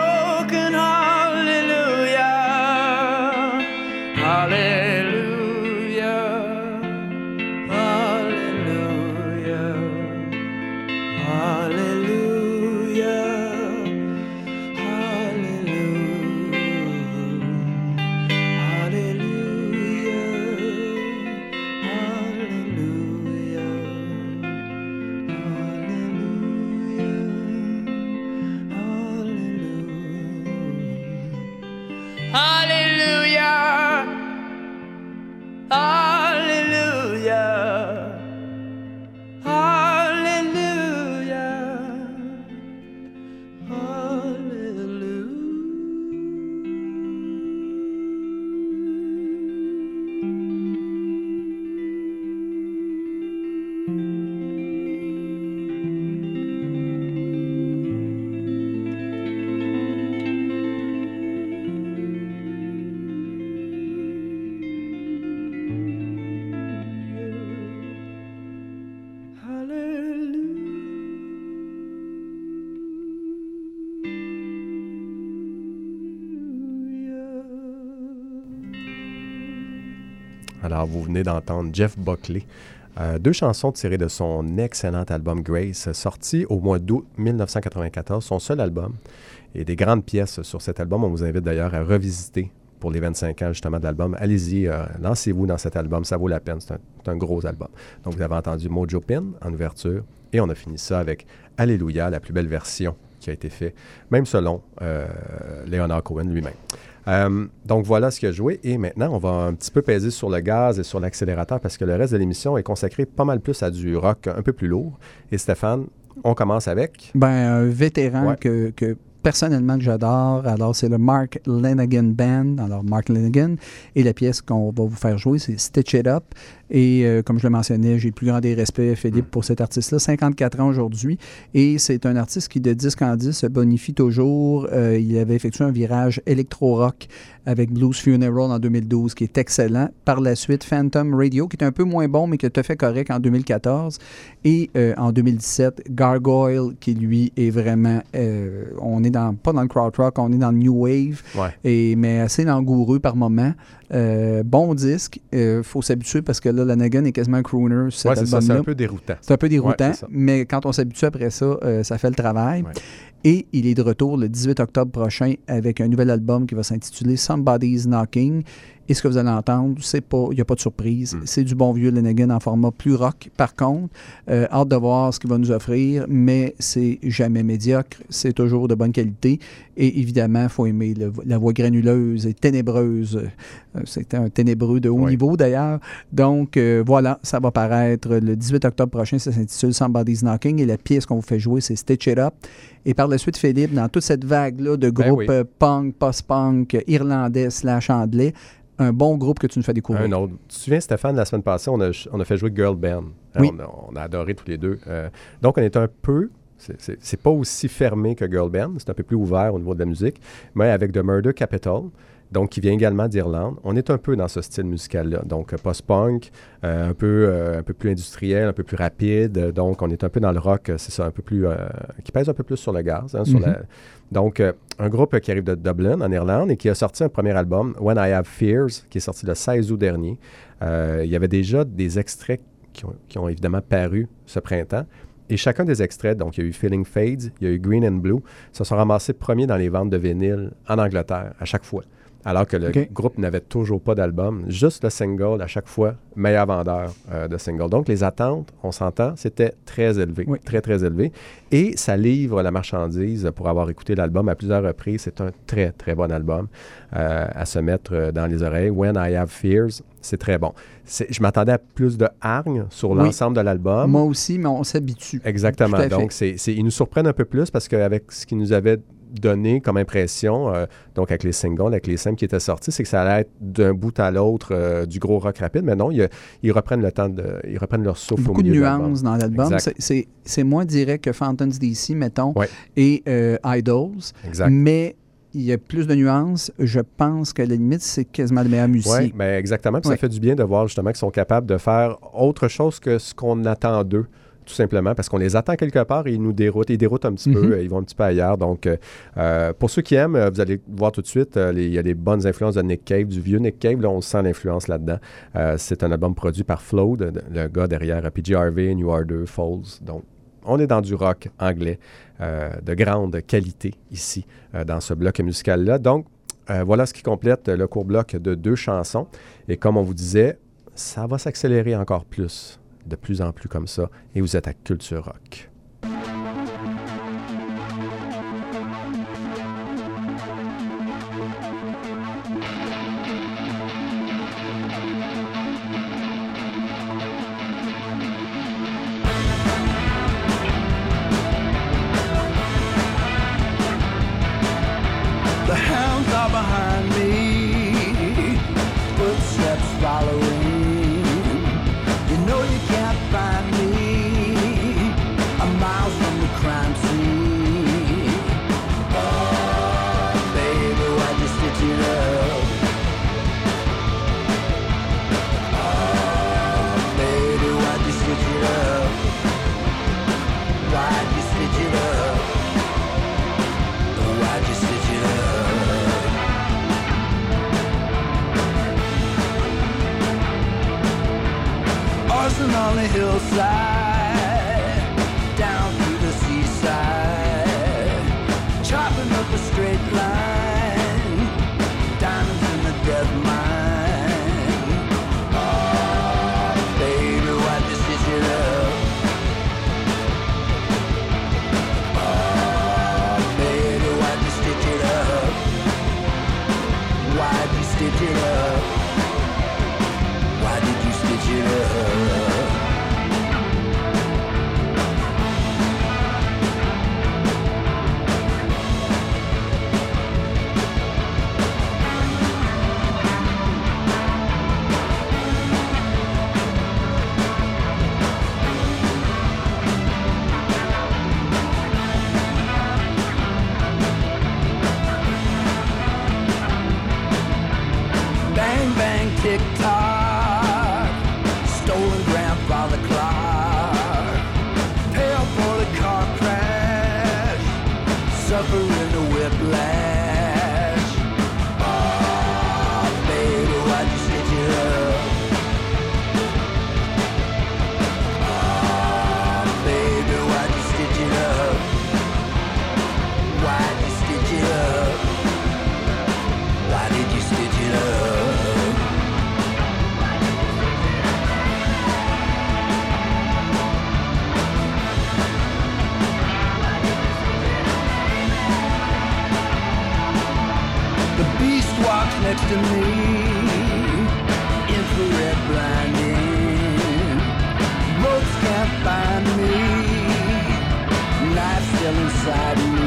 ¡Ale! Vous venez d'entendre Jeff Buckley. Euh, deux chansons tirées de son excellent album Grace, sorti au mois d'août 1994, son seul album. Et des grandes pièces sur cet album. On vous invite d'ailleurs à revisiter pour les 25 ans justement de l'album. Allez-y, euh, lancez-vous dans cet album, ça vaut la peine, c'est un, c'est un gros album. Donc vous avez entendu Mojo Pin en ouverture et on a fini ça avec Alléluia, la plus belle version qui a été faite, même selon euh, Leonard Cohen lui-même. Euh, donc voilà ce qu'il a joué. Et maintenant, on va un petit peu peser sur le gaz et sur l'accélérateur parce que le reste de l'émission est consacré pas mal plus à du rock un peu plus lourd. Et Stéphane, on commence avec? Ben, un vétéran Ouais. que, que personnellement que j'adore. Alors, c'est le Mark Lanigan Band. Alors, Mark Lanigan. Et la pièce qu'on va vous faire jouer, c'est Stitch It Up. Et euh, comme je le mentionnais, j'ai le plus grand des respects, Philippe, pour cet artiste-là. 54 ans aujourd'hui. Et c'est un artiste qui, de disque en disque, se bonifie toujours. Euh, il avait effectué un virage électro-rock avec Blues Funeral en 2012, qui est excellent. Par la suite, Phantom Radio, qui est un peu moins bon, mais qui a tout fait correct en 2014. Et euh, en 2017, Gargoyle, qui lui est vraiment. on est dans, pas dans le krautrock, on est dans le new wave, Ouais. et, mais assez langoureux par moment. Euh, bon disque. Il faut s'habituer parce que là, Lanagan est quasiment crooner sur Ouais, cet c'est un peu déroutant. C'est un peu déroutant, Ouais, mais quand on s'habitue après ça, euh, ça fait le travail. Ouais. Et il est de retour le 18 octobre prochain avec un nouvel album qui va s'intituler Somebody's Knocking. Et ce que vous allez entendre, c'est pas, il n'y a pas de surprise. Mm. C'est du bon vieux Lennigan en format plus rock. Par contre, euh, hâte de voir ce qu'il va nous offrir, mais c'est jamais médiocre. C'est toujours de bonne qualité. Et évidemment, il faut aimer le- la voix granuleuse et ténébreuse. Euh, C'était un ténébreux de haut Oui. niveau d'ailleurs. Donc euh, voilà, ça va paraître le 18 octobre prochain. Ça s'intitule Somebody's Knocking. Et la pièce qu'on vous fait jouer, c'est Stitch It Up. Et par la suite, Philippe, dans toute cette vague-là de Ben groupes oui. punk, post-punk, irlandais slash anglais, un bon groupe que tu nous fais découvrir. Un autre. Tu te souviens, Stéphane, la semaine passée, on a, on a fait jouer Girl Band. Hein, Oui. On, a, on a adoré tous les deux. Euh, donc, on est un peu. c'est pas aussi fermé que Girl Band, c'est un peu plus ouvert au niveau de la musique, mais avec The Murder Capital, donc qui vient également d'Irlande. On est un peu dans ce style musical-là, donc euh, post-punk, euh, un, peu, euh, un peu plus industriel, un peu plus rapide, donc on est un peu dans le rock, c'est ça, un peu plus, euh, qui pèse un peu plus sur le gaz, hein, sur Mhm. la- donc, un groupe qui arrive de Dublin, en Irlande, et qui a sorti un premier album, When I Have Fears, qui est sorti le 16 août dernier. Il y avait déjà des extraits qui ont, qui ont évidemment paru ce printemps. Et chacun des extraits, donc il y a eu Feeling Fades, il y a eu Green and Blue, se sont ramassés premiers dans les ventes de vinyle en Angleterre à chaque fois. Alors que le groupe n'avait toujours pas d'album, juste le single à chaque fois, meilleur vendeur euh, de single. Donc les attentes, on s'entend, c'était très élevé, Oui. très très élevé. Et ça livre la marchandise pour avoir écouté l'album à plusieurs reprises. C'est un très très bon album euh, à se mettre euh, dans les oreilles. When I Have Fears, c'est très bon. Je m'attendais à plus de hargne sur Oui. l'ensemble de l'album. Moi aussi, mais on s'habitue. Exactement. Donc, c'est- ils nous surprennent un peu plus parce qu'avec ce qu'ils nous avaient donné comme impression, euh, donc avec les singles, avec les simples qui étaient sortis, c'est que ça allait être d'un bout à l'autre euh, du gros rock rapide. Mais non, ils, ils reprennent le temps de. Ils reprennent leur souffle Beaucoup au de milieu nuances dans l'album. C'est- moins direct que Fountains DC, mettons, Ouais. et euh, Idols. Exact. Mais il y a plus de nuances. Je pense qu'à la limite, c'est quasiment le meilleur musicien. Oui, ben exactement. Puis Ouais. ça fait du bien de voir justement qu'ils sont capables de faire autre chose que ce qu'on attend d'eux. Tout simplement parce qu'on les attend quelque part et ils nous déroutent. Ils déroutent un petit Mhm. peu, euh, ils vont un petit peu ailleurs. Donc, euh, euh, pour ceux qui aiment, vous allez voir tout de suite, les- il y a des bonnes influences de Nick Cave, du vieux Nick Cave. Là, on sent l'influence là-dedans. Euh, c'est un album produit par Flow, de- de- le gars derrière PG Harvey, New Order, Falls. Donc, on est dans du rock anglais euh, de grande qualité ici, dans ce bloc musical-là. Donc, voilà ce qui complète le court bloc de deux chansons. Et comme on vous disait, ça va s'accélérer encore plus, de plus en plus comme ça. Et vous êtes à Culture Rock. Find me, knife still inside me.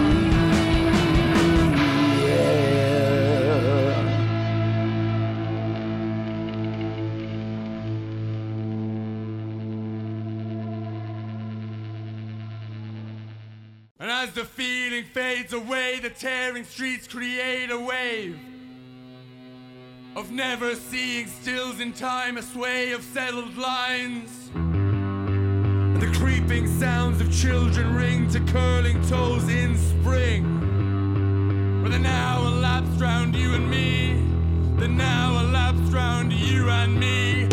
And as the feeling fades away, the tearing streets create a wave of never seeing stills in time, a sway of settled lines. The sounds of children ring to curling toes in spring. Where the now elapsed round you and me, the now elapsed round you and me,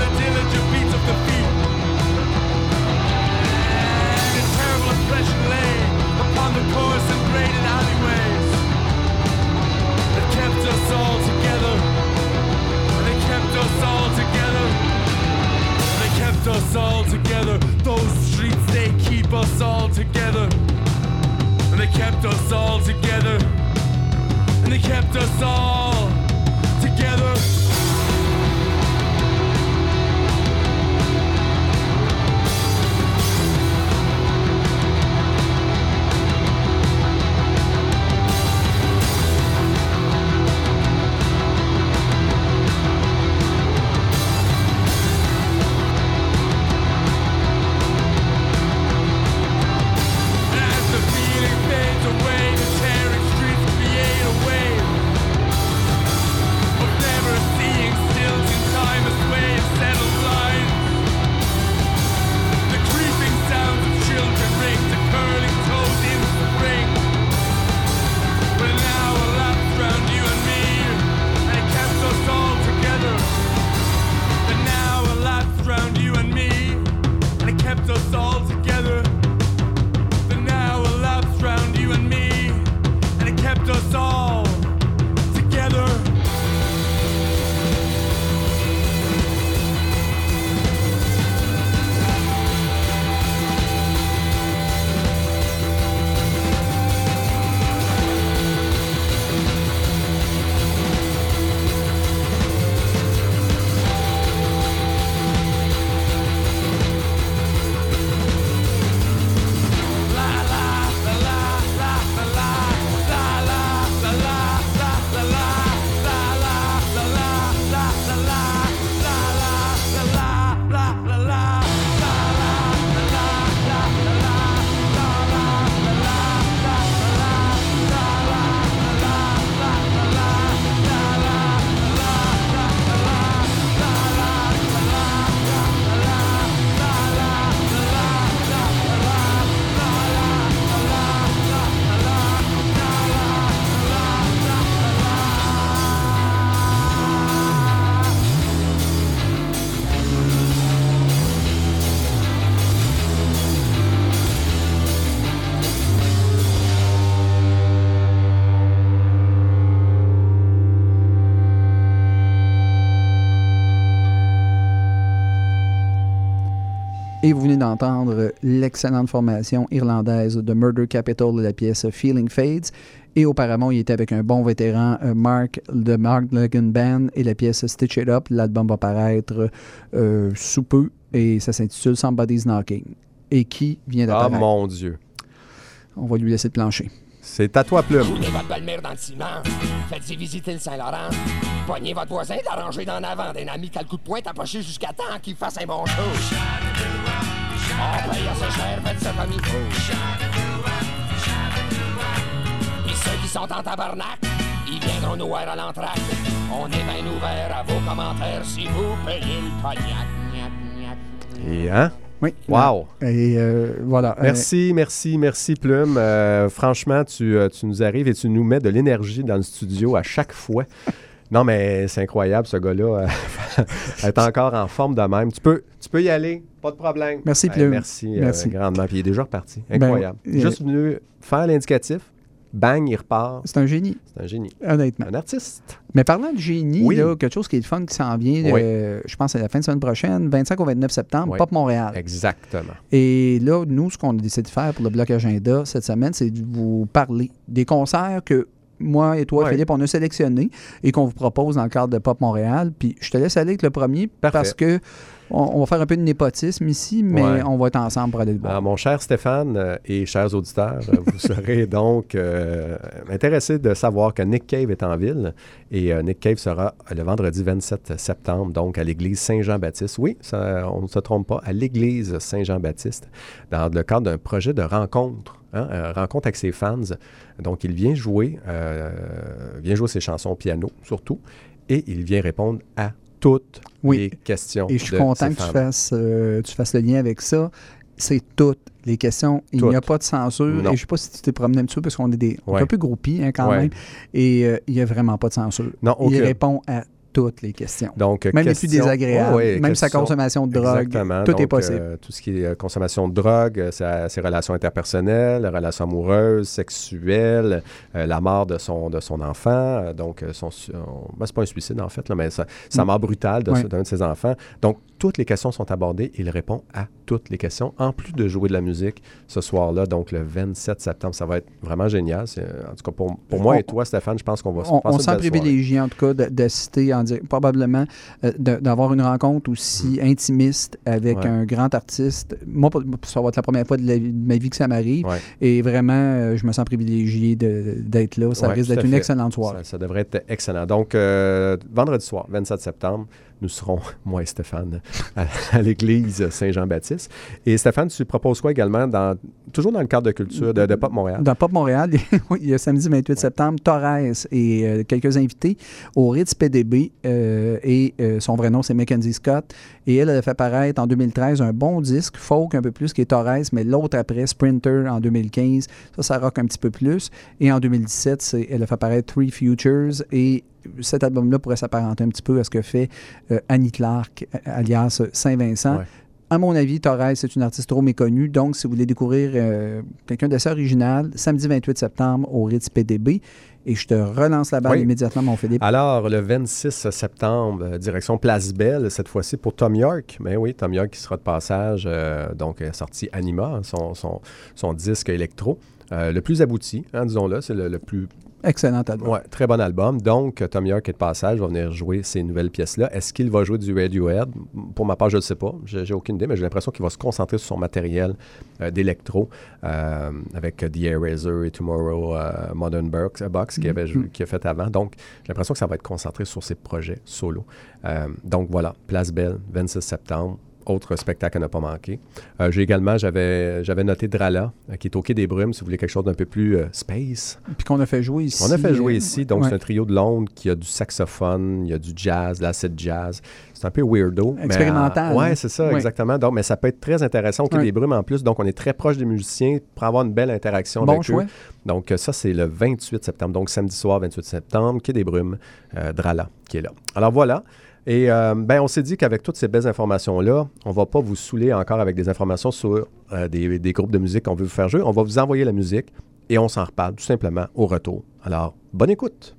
the diligent beats of the feet. Terrible lay upon the coarse and graded alleyways kept us all together. They kept us all together. Kept us all together. Those streets, they keep us all together. And they kept us all together. And they kept us all Et vous venez d'entendre l'excellente formation irlandaise de Murder Capital de la pièce Feeling Fades. Et auparavant, il était avec un bon vétéran, euh, Mark, de Mark Logan Band, et la pièce Stitch It Up. L'album va paraître euh, sous peu, et ça s'intitule Somebody's Knocking. Et qui vient Ah, d'apparaître? mon Dieu. On va lui laisser le plancher. C'est à toi, Plume. Foutez votre belle-mère dans le ciment. Faites-y visiter le Saint-Laurent. Pognez votre voisin d'arranger d'en avant d'un ami qui a le coup de poing approché jusqu'à temps qu'il fasse un bon show. On paye assez cher, faites ça comme il faut. Et ceux qui sont en tabarnak, ils viendront nous voir à l'entraque. On est bien ouvert à vos commentaires si vous payez le cognac. Gnac, gnac. Et, hein? Oui. Wow. Et euh, voilà. Euh, Merci, merci, merci, Plume. Euh, franchement, tu, euh, tu nous arrives et tu nous mets de l'énergie dans le studio à chaque fois. Non, mais c'est incroyable, ce gars-là. être encore en forme de même. Tu peux, tu peux y aller, pas de problème. Merci, Hey, merci, euh, Merci. grandement. Puis il est déjà reparti. Ben, Incroyable. euh, Juste venu faire l'indicatif. Bang, il repart. c'est un génie, C'est un génie. honnêtement. Un artiste. Mais parlant de génie, Oui. là, quelque chose qui est le fun qui s'en vient, Oui. euh, je pense à la fin de semaine prochaine, 25 au 29 septembre, Oui. Pop Montréal. Exactement. Et là, nous, ce qu'on a décidé de faire pour le bloc agenda cette semaine, c'est de vous parler des concerts que moi et toi, Ouais. Philippe, on a sélectionnés et qu'on vous propose dans le cadre de Pop Montréal. Puis je te laisse aller avec le premier Parfait. parce que on, on va faire un peu de népotisme ici, mais Ouais. on va être ensemble pour aller le voir. Alors, mon cher Stéphane euh, et chers auditeurs, euh, vous serez donc euh, intéressés de savoir que Nick Cave est en ville et euh, Nick Cave sera le vendredi 27 septembre, donc à l'église Saint-Jean-Baptiste. Oui, ça, on ne se trompe pas, à l'église Saint-Jean-Baptiste, dans le cadre d'un projet de rencontre. hein, rencontre avec ses fans. Donc, il vient jouer, euh, vient jouer ses chansons au piano, surtout, et il vient répondre à toutes Oui. les questions. Et je suis de content que tu fasses, euh, tu fasses le lien avec ça. C'est toutes les questions. Il n'y a pas de censure. Non. Et je ne sais pas si tu t'es promené un petit peu parce qu'on est des Ouais. un peu groupies hein, quand Ouais. même. Et euh, il n'y a vraiment pas de censure. Non, Il répond à toutes les questions. Donc, Même les plus question- désagréables, Oh, oui, même sa question- consommation de drogue, Exactement. tout est possible. euh, tout ce qui est euh, consommation de drogue, euh, sa- ses relations interpersonnelles, relations amoureuses, sexuelles, euh, la mort de son, de son enfant. donc, son, ben, c'est pas un suicide en fait, là, mais sa, sa Mm. mort brutale de d'un de ses enfants. Donc, toutes les questions sont abordées. Il répond à toutes les questions, en plus de jouer de la musique ce soir-là, donc le 27 septembre. Ça va être vraiment génial. En tout cas, pour, pour moi On- et toi, Stéphane, je pense qu'on va se on, on soirée. privilégié, en tout cas, d'assister, en dire, probablement, euh, d'avoir une rencontre aussi intimiste avec. Ouais. un grand artiste. Moi, ça va être la première fois de, la vie- de ma vie que ça m'arrive. Ouais. Et vraiment, euh, je me sens privilégié d'être là. Ça Ouais, risque d'être une excellente soirée. Ça, ça devrait être excellent. Donc, euh, vendredi soir, 27 septembre, nous serons, moi et Stéphane, à, à l'église Saint-Jean-Baptiste. Et Stéphane, tu proposes quoi également, dans, toujours dans le cadre de culture, de, de Pop Montréal? Dans Pop Montréal, il y a samedi 28 septembre, Torres et euh, quelques invités au Ritz PDB. euh, et euh, son vrai nom, c'est Mackenzie Scott. Et elle, elle a fait paraître en 2013 un bon disque, folk un peu plus, qui est Torres, mais l'autre après, Sprinter en 2015. Ça, ça rock un petit peu plus. Et en 2017, c'est- elle a fait paraître Three Futures. Et cet album-là pourrait s'apparenter un petit peu à ce que fait euh, Annie Clark, alias Saint-Vincent. Ouais. À mon avis, Torres, c'est une artiste trop méconnue. Donc, si vous voulez découvrir euh, quelqu'un d'assez original, samedi 28 septembre au Ritz PDB. Et je te relance la balle Oui. immédiatement, mon Philippe. Alors, le 26 septembre, euh, direction Place Belle, cette fois-ci pour Tom York. Mais oui, Tom York qui sera de passage, euh, donc sorti Anima, son, son, son disque électro. Euh, le plus abouti, hein, disons-le, c'est le, le plus Excellent album. Ouais, très bon album. Donc, Tom York est de passage, va venir jouer ces nouvelles pièces-là. Est-ce qu'il va jouer du Radiohead? Pour ma part, je ne le sais pas. J'ai aucune idée, mais j'ai l'impression qu'il va se concentrer sur son matériel euh, d'électro euh, avec The Eraser et Tomorrow euh, Modern Box, Box qu'il avait joué- qu'il a fait avant. Donc, j'ai l'impression que ça va être concentré sur ses projets solo. Donc, voilà, Place Belle, 26 septembre. Autre spectacle à ne pas manquer. Euh, j'ai également, j'avais j'avais noté Drala, euh, qui est au Quai des Brumes, si vous voulez quelque chose d'un peu plus euh, space. Puis qu'on a fait jouer ici. On a fait jouer ici, donc ouais. c'est un trio de Londres qui a du saxophone, il y a du jazz, de l'acid jazz. C'est un peu weirdo. Expérimental, ouais, c'est ça, Ouais. exactement. Donc, mais ça peut être très intéressant au Quai Ouais. des Brumes en plus. Donc, on est très proche des musiciens pour avoir une belle interaction Bon avec choix. eux. Donc, ça, c'est le 28 septembre. Donc, samedi soir, 28 septembre, Quai des Brumes, euh, Drala, qui est là. Alors, voilà. Et euh, ben, on s'est dit qu'avec toutes ces belles informations-là, on va pas vous saouler encore avec des informations sur euh, des groupes de musique qu'on veut vous faire jouer. On va vous envoyer la musique et on s'en reparle tout simplement au retour. Alors, bonne écoute.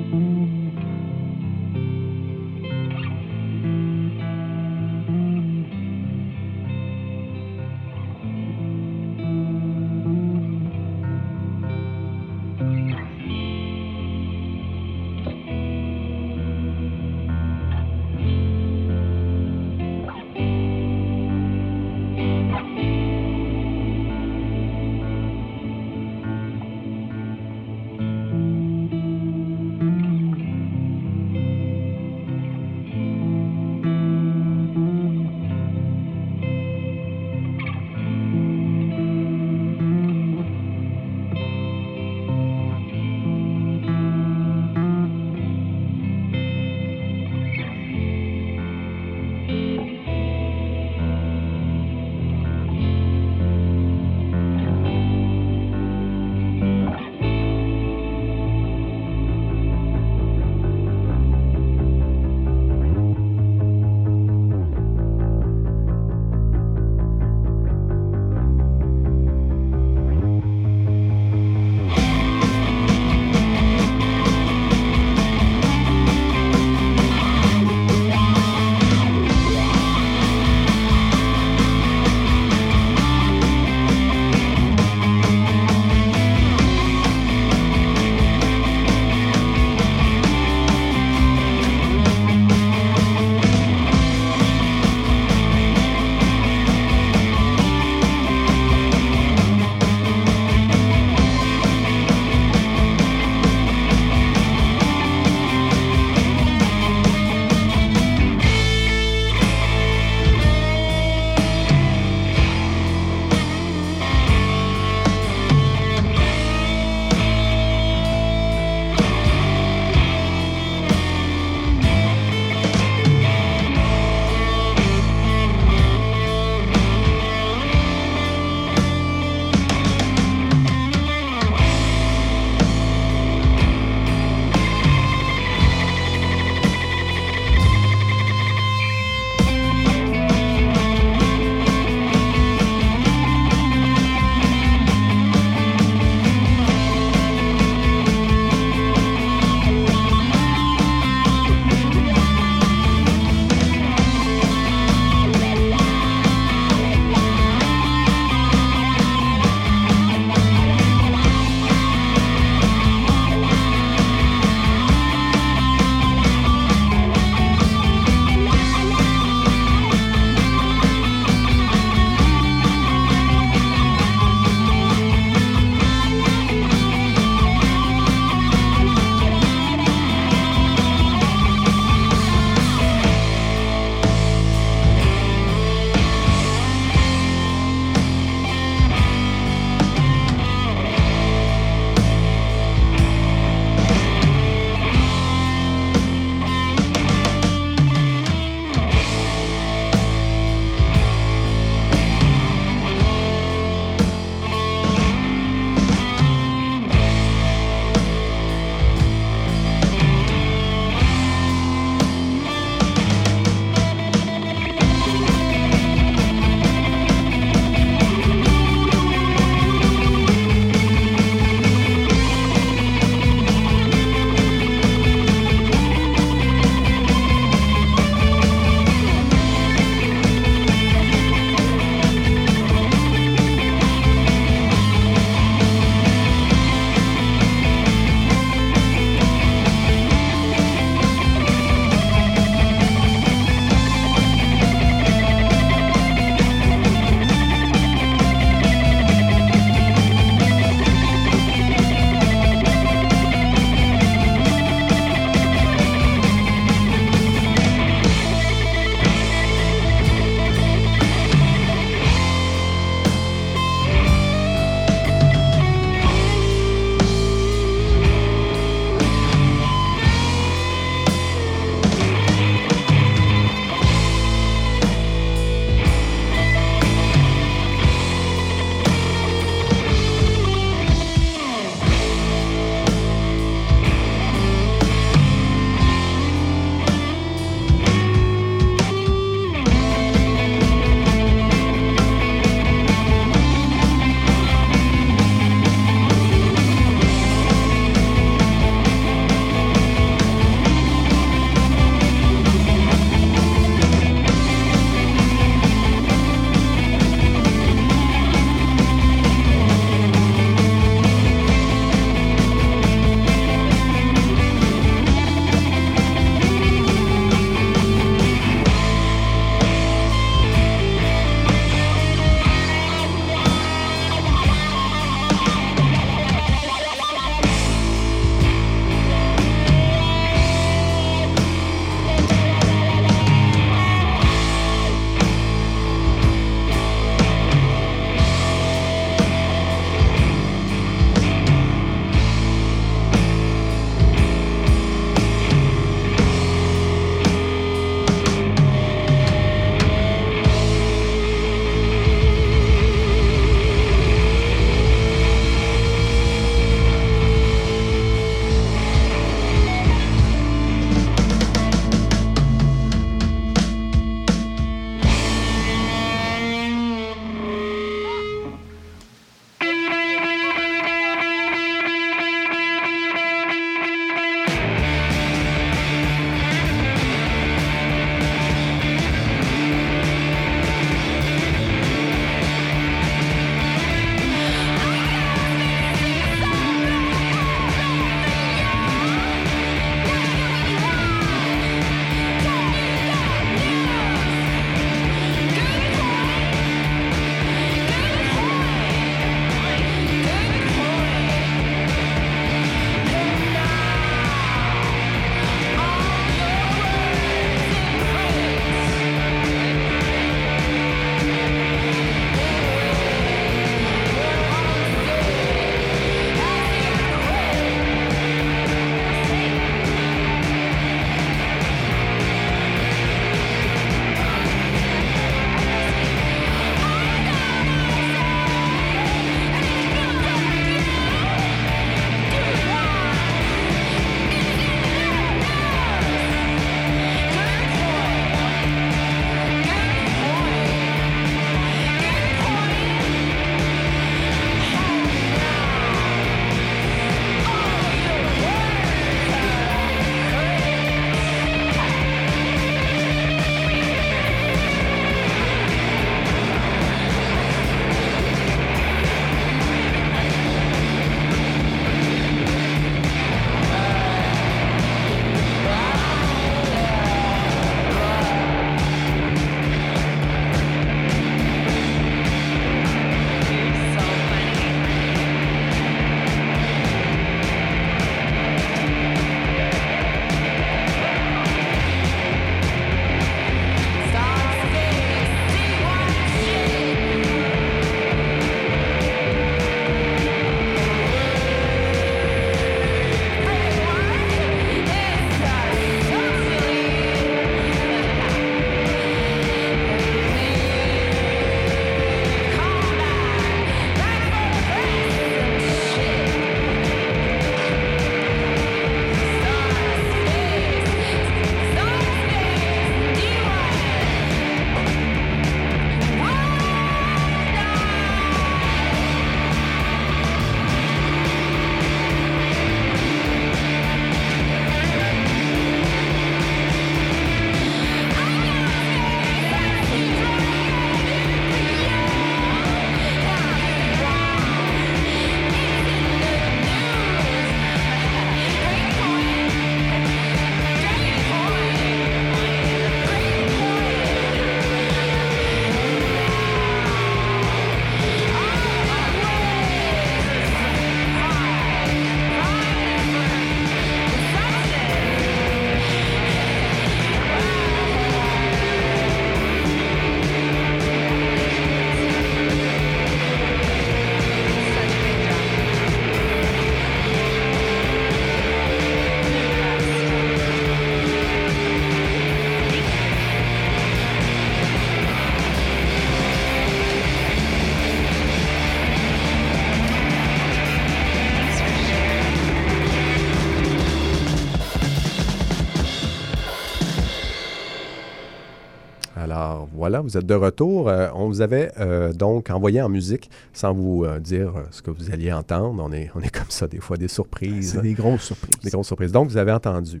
Voilà, vous êtes de retour. Euh, on vous avait euh, donc envoyé en musique sans vous euh, dire ce que vous alliez entendre. On est, on est comme ça des fois, des surprises. C'est des grosses surprises. Des grosses surprises. Donc, vous avez entendu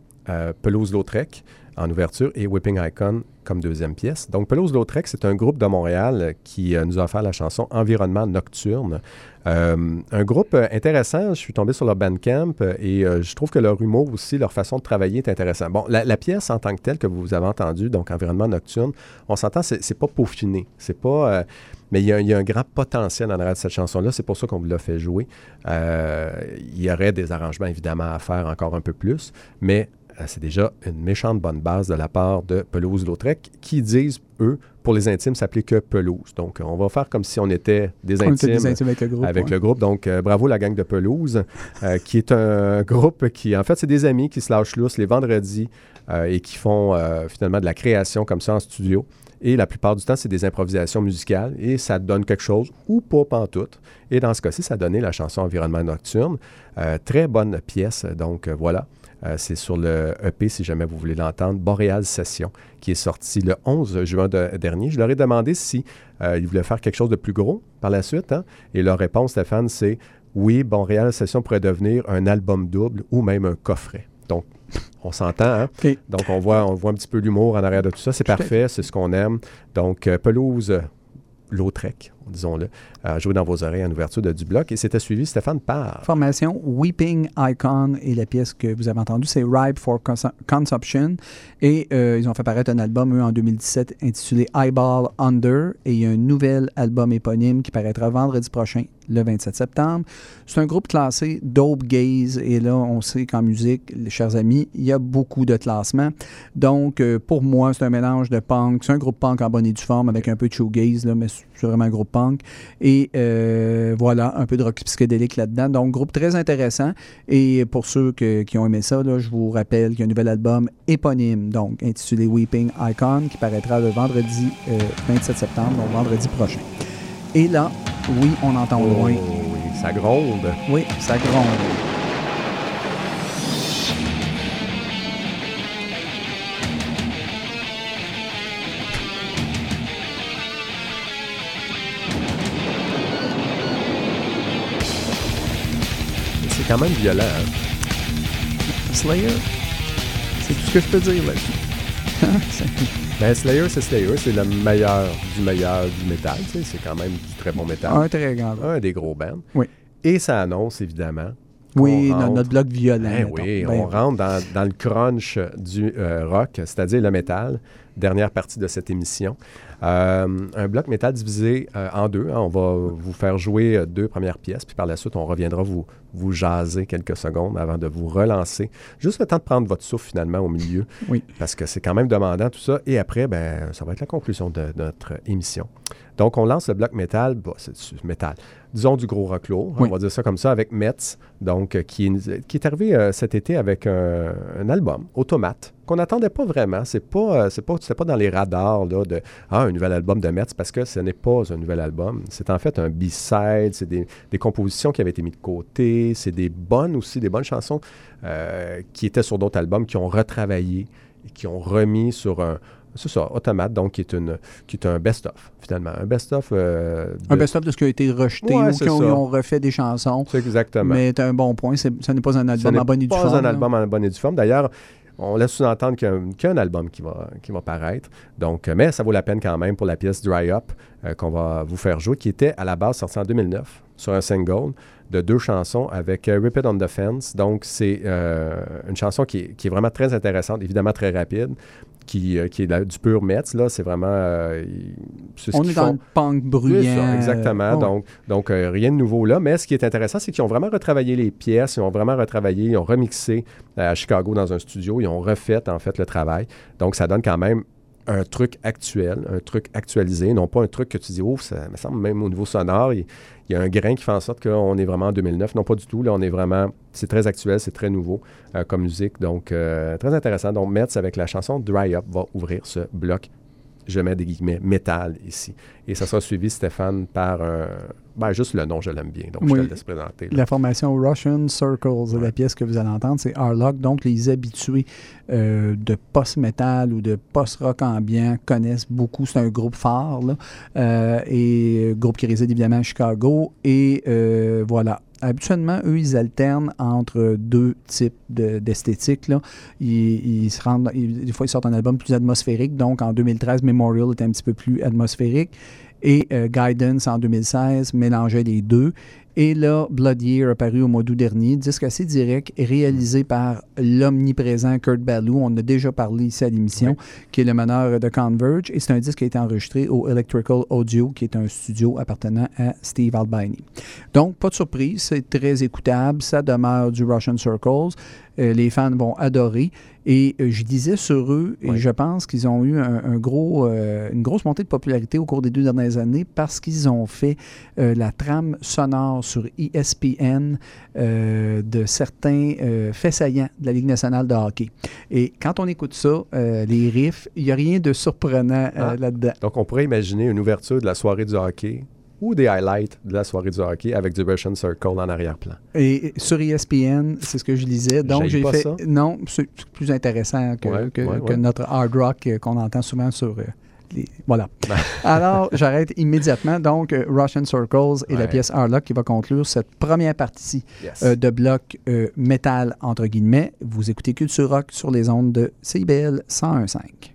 Pelouse-Lautrec en ouverture et Whipping Icon comme deuxième pièce. Donc, Pelouse-Lautrec, c'est un groupe de Montréal euh, qui euh, nous a offert la chanson Environnement Nocturne. Euh, un groupe intéressant. Je suis tombé sur leur Bandcamp et je trouve que leur humour aussi, leur façon de travailler est intéressant. Bon, la, pièce en tant que telle que vous avez entendue, donc Environnement Nocturne, on s'entend, c'est pas peaufiné. C'est pas. mais il y, a, il y a un grand potentiel en arrière de cette chanson-là. C'est pour ça qu'on vous l'a fait jouer. Il y aurait des arrangements, évidemment, à faire encore un peu plus. Mais c'est déjà une méchante bonne base de la part de Pelouse-Lautrec qui disent, eux, pour les intimes, s'appeler que Pelouse. Donc, on va faire comme si on était des On était intimes des intimes avec le groupe. avec ouais. le groupe. Donc, euh, bravo la gang de Pelouse, euh, qui est un groupe qui, en fait, c'est des amis qui se lâchent lousse les vendredis euh, et qui font finalement de la création comme ça en studio. Et la plupart du temps, c'est des improvisations musicales et ça donne quelque chose ou pas pantoute. Et dans ce cas-ci, ça a donné la chanson Environnement Nocturne. Très bonne pièce. Donc, voilà. Euh, c'est sur le EP, si jamais vous voulez l'entendre, Boréal Session, qui est sorti le 11 juin de- dernier. Je leur ai demandé si euh, ils voulaient faire quelque chose de plus gros par la suite. hein. Et leur réponse, Stéphane, c'est oui, Boréal Session pourrait devenir un album double ou même un coffret. Donc, on s'entend, hein? Donc, on voit, on voit un petit peu l'humour en arrière de tout ça. C'est parfait, c'est ce qu'on aime. Donc, euh, pelouse, Lautrec, disons-le, a joué dans vos oreilles en ouverture de du bloc. Et c'était suivi, Stéphane, par... Formation Weeping Icon et la pièce que vous avez entendue, c'est Ripe for Consu- Consumption. Et euh, ils ont fait paraître un album, eux, en 2017, intitulé Eyeball Under. Et il y a un nouvel album éponyme qui paraîtra vendredi prochain, le 27 septembre. C'est un groupe classé Dope Gaze. Et là, on sait qu'en musique, les chers amis, il y a beaucoup de classements. Donc, euh, pour moi, c'est un mélange de punk. C'est un groupe punk en bonne et due forme avec un peu de shoegaze, là, mais c'est vraiment un groupe punk. Et euh, voilà, un peu de rock psychédélique là-dedans. Donc, groupe très intéressant. Et pour ceux que- qui ont aimé ça, là, je vous rappelle qu'il y a un nouvel album éponyme, donc intitulé Weeping Icon, qui paraîtra le vendredi euh, 27 septembre, donc vendredi prochain. Et là, oui, on entend au loin. Oh, oui, ça gronde. Oui, ça gronde. Quand même violent. hein. Slayer, c'est tout ce que je peux dire là-dessus. C'est- Ben, Slayer, c'est Slayer. C'est le meilleur du meilleur du métal. C'est quand même du très bon métal. un très grand. Un des gros bands. Oui. Et ça annonce, évidemment. Oui, rentre- notre bloc violent. Ben oui, Ben on rentre dans, dans le crunch du euh, rock, c'est-à-dire le métal, dernière partie de cette émission. Euh, un bloc métal divisé euh, en deux. hein. On va vous faire jouer deux premières pièces, puis par la suite, on reviendra vous, vous jaser quelques secondes avant de vous relancer. Juste le temps de prendre votre souffle finalement au milieu, Oui. parce que c'est quand même demandant tout ça. Et après, ben, ça va être la conclusion de notre émission. Donc, on lance le bloc métal, bah, c'est du métal, disons du gros rock lourd, Oui. on va dire ça comme ça, avec Metz, donc, euh, qui, est- qui est arrivé euh, cet été avec un, un album, Automate, qu'on n'attendait pas vraiment. C'est pas, euh, c'est pas, c'était pas dans les radars là, de ah, un nouvel album de Metz, parce que ce n'est pas un nouvel album. C'est en fait un B-side, c'est des, des compositions qui avaient été mises de côté, c'est des bonnes aussi, des bonnes chansons qui étaient sur d'autres albums, qui ont retravaillé et qui ont remis sur un. C'est ça, Automate, donc qui est, une, qui est un best-of, finalement. Un best-of. euh, Un de- best-of de ce qui a été rejeté Ouais, ou qui ont, refait des chansons. C'est exactement. Mais c'est un bon point. Ce n'est pas un album en bonne et due pas forme. un là. album en bonne et due forme. D'ailleurs, on laisse sous-entendre qu'il y a un, qu'il y a un album qui va, qui va paraître. Donc, euh, mais ça vaut la peine quand même pour la pièce Dry Up euh, qu'on va vous faire jouer, qui était à la base sortie en 2009 sur un single de deux chansons avec euh, Rip It on the Fence. Donc, c'est euh, une chanson qui est, qui est vraiment très intéressante, évidemment très rapide, qui, euh, qui est la- du pur Metz. Là, c'est vraiment... euh, il- c'est ce On est dans font. le punk bruyant. exactement. ouais. Donc, donc euh, rien de nouveau là. Mais ce qui est intéressant, c'est qu'ils ont vraiment retravaillé les pièces, ils ont vraiment retravaillé, ils ont remixé euh, à Chicago dans un studio, ils ont refait en fait le travail. Donc, ça donne quand même un truc actuel, un truc actualisé, non pas un truc que tu dis, oh, ça me semble même au niveau sonore, il, y a un grain qui fait en sorte qu'on est vraiment en 2009. Non, pas du tout. Là, on est vraiment, c'est très actuel, c'est très nouveau euh, comme musique. Donc, euh, très intéressant. Donc, Metz avec la chanson Dry Up va ouvrir ce bloc je mets des guillemets, métal ici. Et ça sera suivi, Stéphane, par un... Ben, juste le nom, je l'aime bien, donc je te le laisse présenter. là. La formation Russian Circles, la pièce que vous allez entendre, c'est Harlock. Donc, les habitués euh, de post-metal ou de post-rock ambiant connaissent beaucoup. C'est un groupe phare, là, euh, et euh, groupe qui réside évidemment à Chicago. Et euh, voilà. Habituellement, eux, ils alternent entre deux types de- d'esthétique. là. ils, se rendent, des fois, ils sortent un album plus atmosphérique. Donc, en 2013, Memorial était un petit peu plus atmosphérique. Et euh, Guidance en 2016 mélangeait les deux. Et là, Blood Year apparu au mois d'août dernier, disque assez direct, réalisé par l'omniprésent Kurt Ballou. On a déjà parlé ici à l'émission, qui est le meneur de Converge. Et c'est un disque qui a été enregistré au Electrical Audio, qui est un studio appartenant à Steve Albini. Donc, pas de surprise, c'est très écoutable. Ça demeure du Russian Circles. Euh, les fans vont adorer. Et euh, je disais sur eux, et Oui. je pense qu'ils ont eu un, un gros, euh, une grosse montée de popularité au cours des deux dernières années parce qu'ils ont fait la trame sonore sur ESPN de certains faits saillants de la Ligue nationale de hockey. Et quand on écoute ça, les riffs, il n'y a rien de surprenant Ah. là-dedans. Donc, on pourrait imaginer une ouverture de la soirée du hockey ou des highlights de la soirée du hockey avec du Russian Circle en arrière-plan? Et sur ESPN, c'est ce que je lisais. Donc, j'ai fait. ça. Non, c'est plus intéressant que, Ouais, que- ouais, que ouais. notre hard rock euh, qu'on entend souvent sur. euh, les- Voilà. Alors, j'arrête immédiatement. Donc, euh, Russian Circles et la pièce Harlock qui va conclure cette première partie Yes. euh, de bloc euh, métal, entre guillemets. Vous écoutez Culture Rock sur les ondes de CIBL 101.5.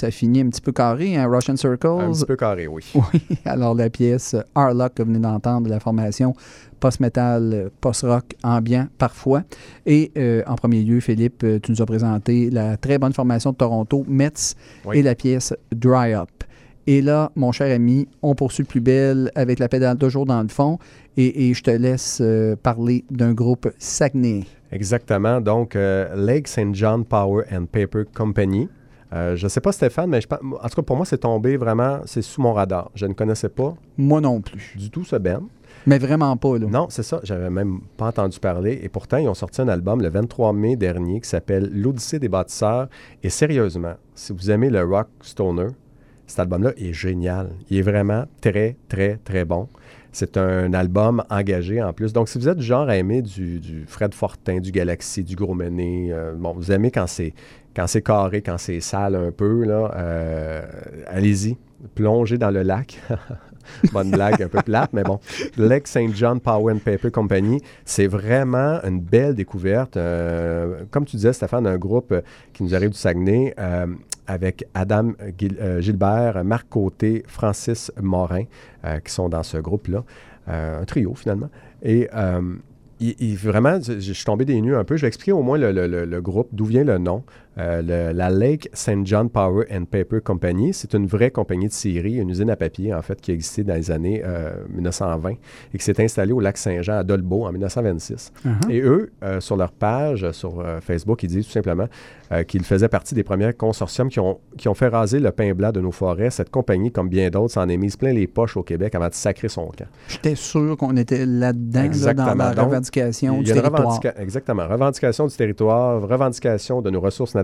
ça finit un petit peu carré, hein, Russian Circles? Un petit peu carré, oui. Oui, alors la pièce Harlock que vous venez d'entendre, de la formation post-metal, euh, post-rock, ambiant parfois. Et euh, en premier lieu, Philippe, euh, tu nous as présenté la très bonne formation de Toronto, Metz, Oui. et la pièce Dry Up. Et là, mon cher ami, on poursuit le plus belle avec la pédale toujours dans le fond. Et, et je te laisse euh, parler d'un groupe Saguenay. Exactement. Donc, euh, Lake St. John Power and Paper Company. Euh, je ne sais pas, Stéphane, mais je en tout cas, pour moi, c'est tombé vraiment, c'est sous mon radar. Je ne connaissais pas Moi non plus. du tout ce band. Mais vraiment pas, là. Non, c'est ça. J'avais même pas entendu parler. Et pourtant, ils ont sorti un album le 23 mai dernier qui s'appelle L'Odyssée des bâtisseurs. Et sérieusement, si vous aimez le rock stoner, cet album-là est génial. Il est vraiment très, très, très bon. C'est un album engagé en plus. Donc, si vous êtes du genre à aimer du, Fred Fortin, du Galaxy, du Gros Mené, euh, bon, vous aimez quand c'est quand c'est carré, quand c'est sale un peu, là, euh, allez-y, plongez dans le lac. Bonne blague, un peu plate, mais bon. Lake St. John Power and Paper Company, c'est vraiment une belle découverte. Euh, comme tu disais, Stéphane, un groupe qui nous arrive du Saguenay avec Adam euh, Gilbert, Marc Côté, Francis Morin, euh, qui sont dans ce groupe-là. Euh, un trio, finalement. Et vraiment, je, suis tombé des nues un peu. Je vais expliquer au moins le groupe, d'où vient le nom. Euh, le- la Lake St. John Power and Paper Company, c'est une vraie compagnie de scierie, une usine à papier, en fait, qui a existé dans les années euh, 1920 et qui s'est installée au lac Saint-Jean à Dolbeau en 1926. Uh-huh. Et eux, euh, sur leur page, euh, sur euh, Facebook, ils disent tout simplement euh, qu'ils faisaient partie des premiers consortiums qui ont, qui ont fait raser le pain blanc de nos forêts. Cette compagnie, comme bien d'autres, s'en est mise plein les poches au Québec avant de sacrer son camp. J'étais sûr qu'on était là-dedans, là, dans Exactement. la revendication du territoire. revendica- Exactement. Revendication du territoire, revendication de nos ressources naturelles,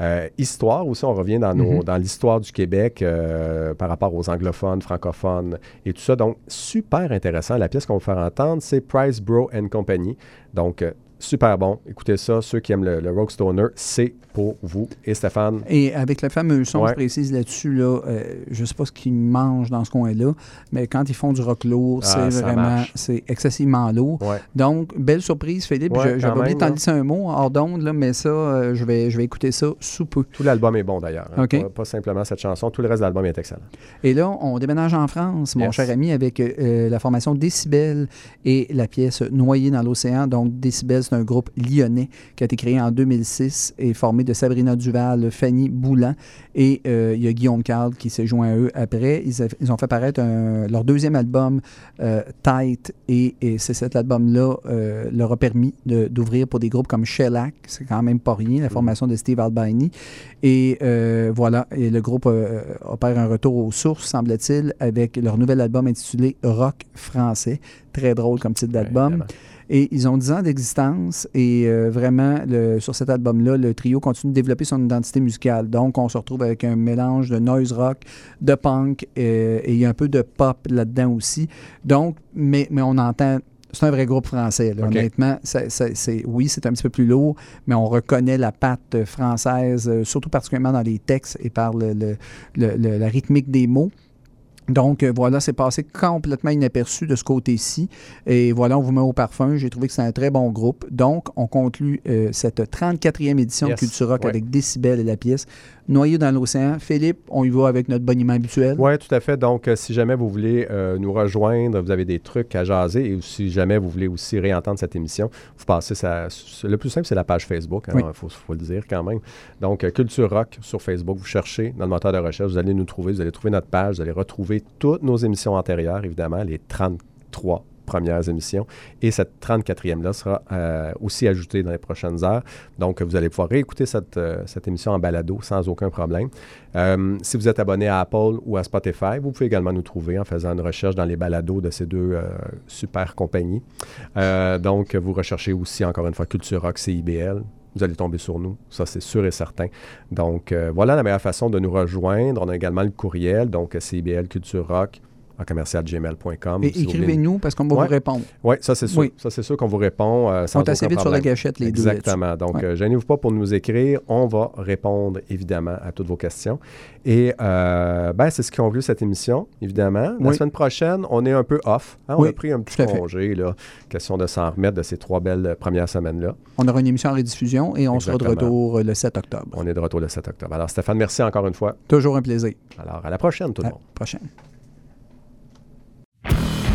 euh, histoire aussi, on revient dans, nos- Mhm. dans l'histoire du Québec euh, par rapport aux anglophones, francophones et tout ça. Donc, super intéressant. La pièce qu'on va faire entendre, c'est Price Bro and Company. Donc, euh, super bon. Écoutez ça. Ceux qui aiment le, le stoner, c'est pour vous. Et Stéphane, Et avec le fameux son, Ouais. je précise là-dessus, là, euh, je ne sais pas ce qu'ils mangent dans ce coin-là, mais quand ils font du rock lourd, Ah, c'est vraiment, c'est excessivement lourd. ouais. Donc, belle surprise, Philippe. Ouais, J'avais oublié de t'en glisser un mot hors d'onde, mais ça, euh, je, vais, je vais écouter ça sous peu. Tout l'album est bon d'ailleurs. hein. Pas, pas simplement cette chanson. Tout le reste de l'album est excellent. Et là, on déménage en France, mon Yes. cher ami, avec euh, la formation Décibel et la pièce Noyé dans l'océan. Donc, Décibel, c'est un groupe lyonnais qui a été créé en 2006 et formé de Sabrina Duval, Fanny Boulan et euh, il y a Guillaume Carl qui s'est joint à eux après. Ils, a- ils ont fait paraître un- leur deuxième album, euh, Tight, et, et c'est cet album-là euh, leur a permis de- d'ouvrir pour des groupes comme Shellac, c'est quand même pas rien, la formation de Steve Albini. Et voilà, et le groupe opère un retour aux sources, semble-t-il, avec leur nouvel album intitulé Rock français. Très drôle comme titre d'album. Et ils ont 10 ans d'existence et euh, vraiment, le- sur cet album-là, le trio continue de développer son identité musicale. Donc, on se retrouve avec un mélange de noise rock, de punk euh, et il y a un peu de pop là-dedans aussi. Donc, mais, mais on entend... C'est un vrai groupe français, là, honnêtement. Ça- ça- c'est, oui, c'est un petit peu plus lourd, mais on reconnaît la patte française, euh, surtout particulièrement dans les textes et par le- le- le- le- la rythmique des mots. Donc euh, voilà, c'est passé complètement inaperçu de ce côté-ci. Et voilà, on vous met au parfum. J'ai trouvé que c'est un très bon groupe. Donc, on conclut euh, cette 34e édition Yes. de Culture Rock Ouais. avec Décibel et la pièce Noyé dans l'océan. Philippe, on y va avec notre boniment habituel. Oui, tout à fait. Donc, euh, si jamais vous voulez euh, nous rejoindre, vous avez des trucs à jaser et si jamais vous voulez aussi réentendre cette émission, vous passez ça. Le plus simple, c'est la page Facebook. Il Oui. faut, faut le dire quand même. Donc, Culture Rock sur Facebook, vous cherchez dans le moteur de recherche, vous allez nous trouver, vous allez trouver notre page, vous allez retrouver toutes nos émissions antérieures, évidemment, les 33 premières émissions. Et cette 34e-là sera euh, aussi ajoutée dans les prochaines heures. Donc, vous allez pouvoir réécouter cette, euh, cette émission en balado sans aucun problème. Euh, si vous êtes abonné à Apple ou à Spotify, vous pouvez également nous trouver en faisant une recherche dans les balados de ces deux super compagnies. Donc, vous recherchez aussi, encore une fois, Culture Rock, CIBL. Vous allez tomber sur nous, ça c'est sûr et certain. Donc, euh, voilà la meilleure façon de nous rejoindre. On a également le courriel, donc CIBL En commercial.gmail.com. Et si vous voulez- écrivez-nous parce qu'on va Ouais. vous répondre. Oui, ça c'est sûr. Oui. Ça c'est sûr qu'on vous répond. euh, sans On est assez vite sur la gâchette, les deux là-dessus. Exactement. Donc, Ouais. euh, gênez-vous pas pour nous écrire. On va répondre évidemment à toutes vos questions. Et euh, ben, c'est ce qui conclut cette émission, évidemment. La Oui. semaine prochaine, on est un peu off. hein. On Oui, a pris un petit congé. Là. Question de s'en remettre de ces trois belles premières semaines-là. On aura une émission en rediffusion et on sera de Exactement. retour euh, le 7 octobre. On est de retour le 7 octobre. Alors, Stéphane, merci encore une fois. Toujours un plaisir. Alors, à la prochaine, tout le À la monde. prochaine. you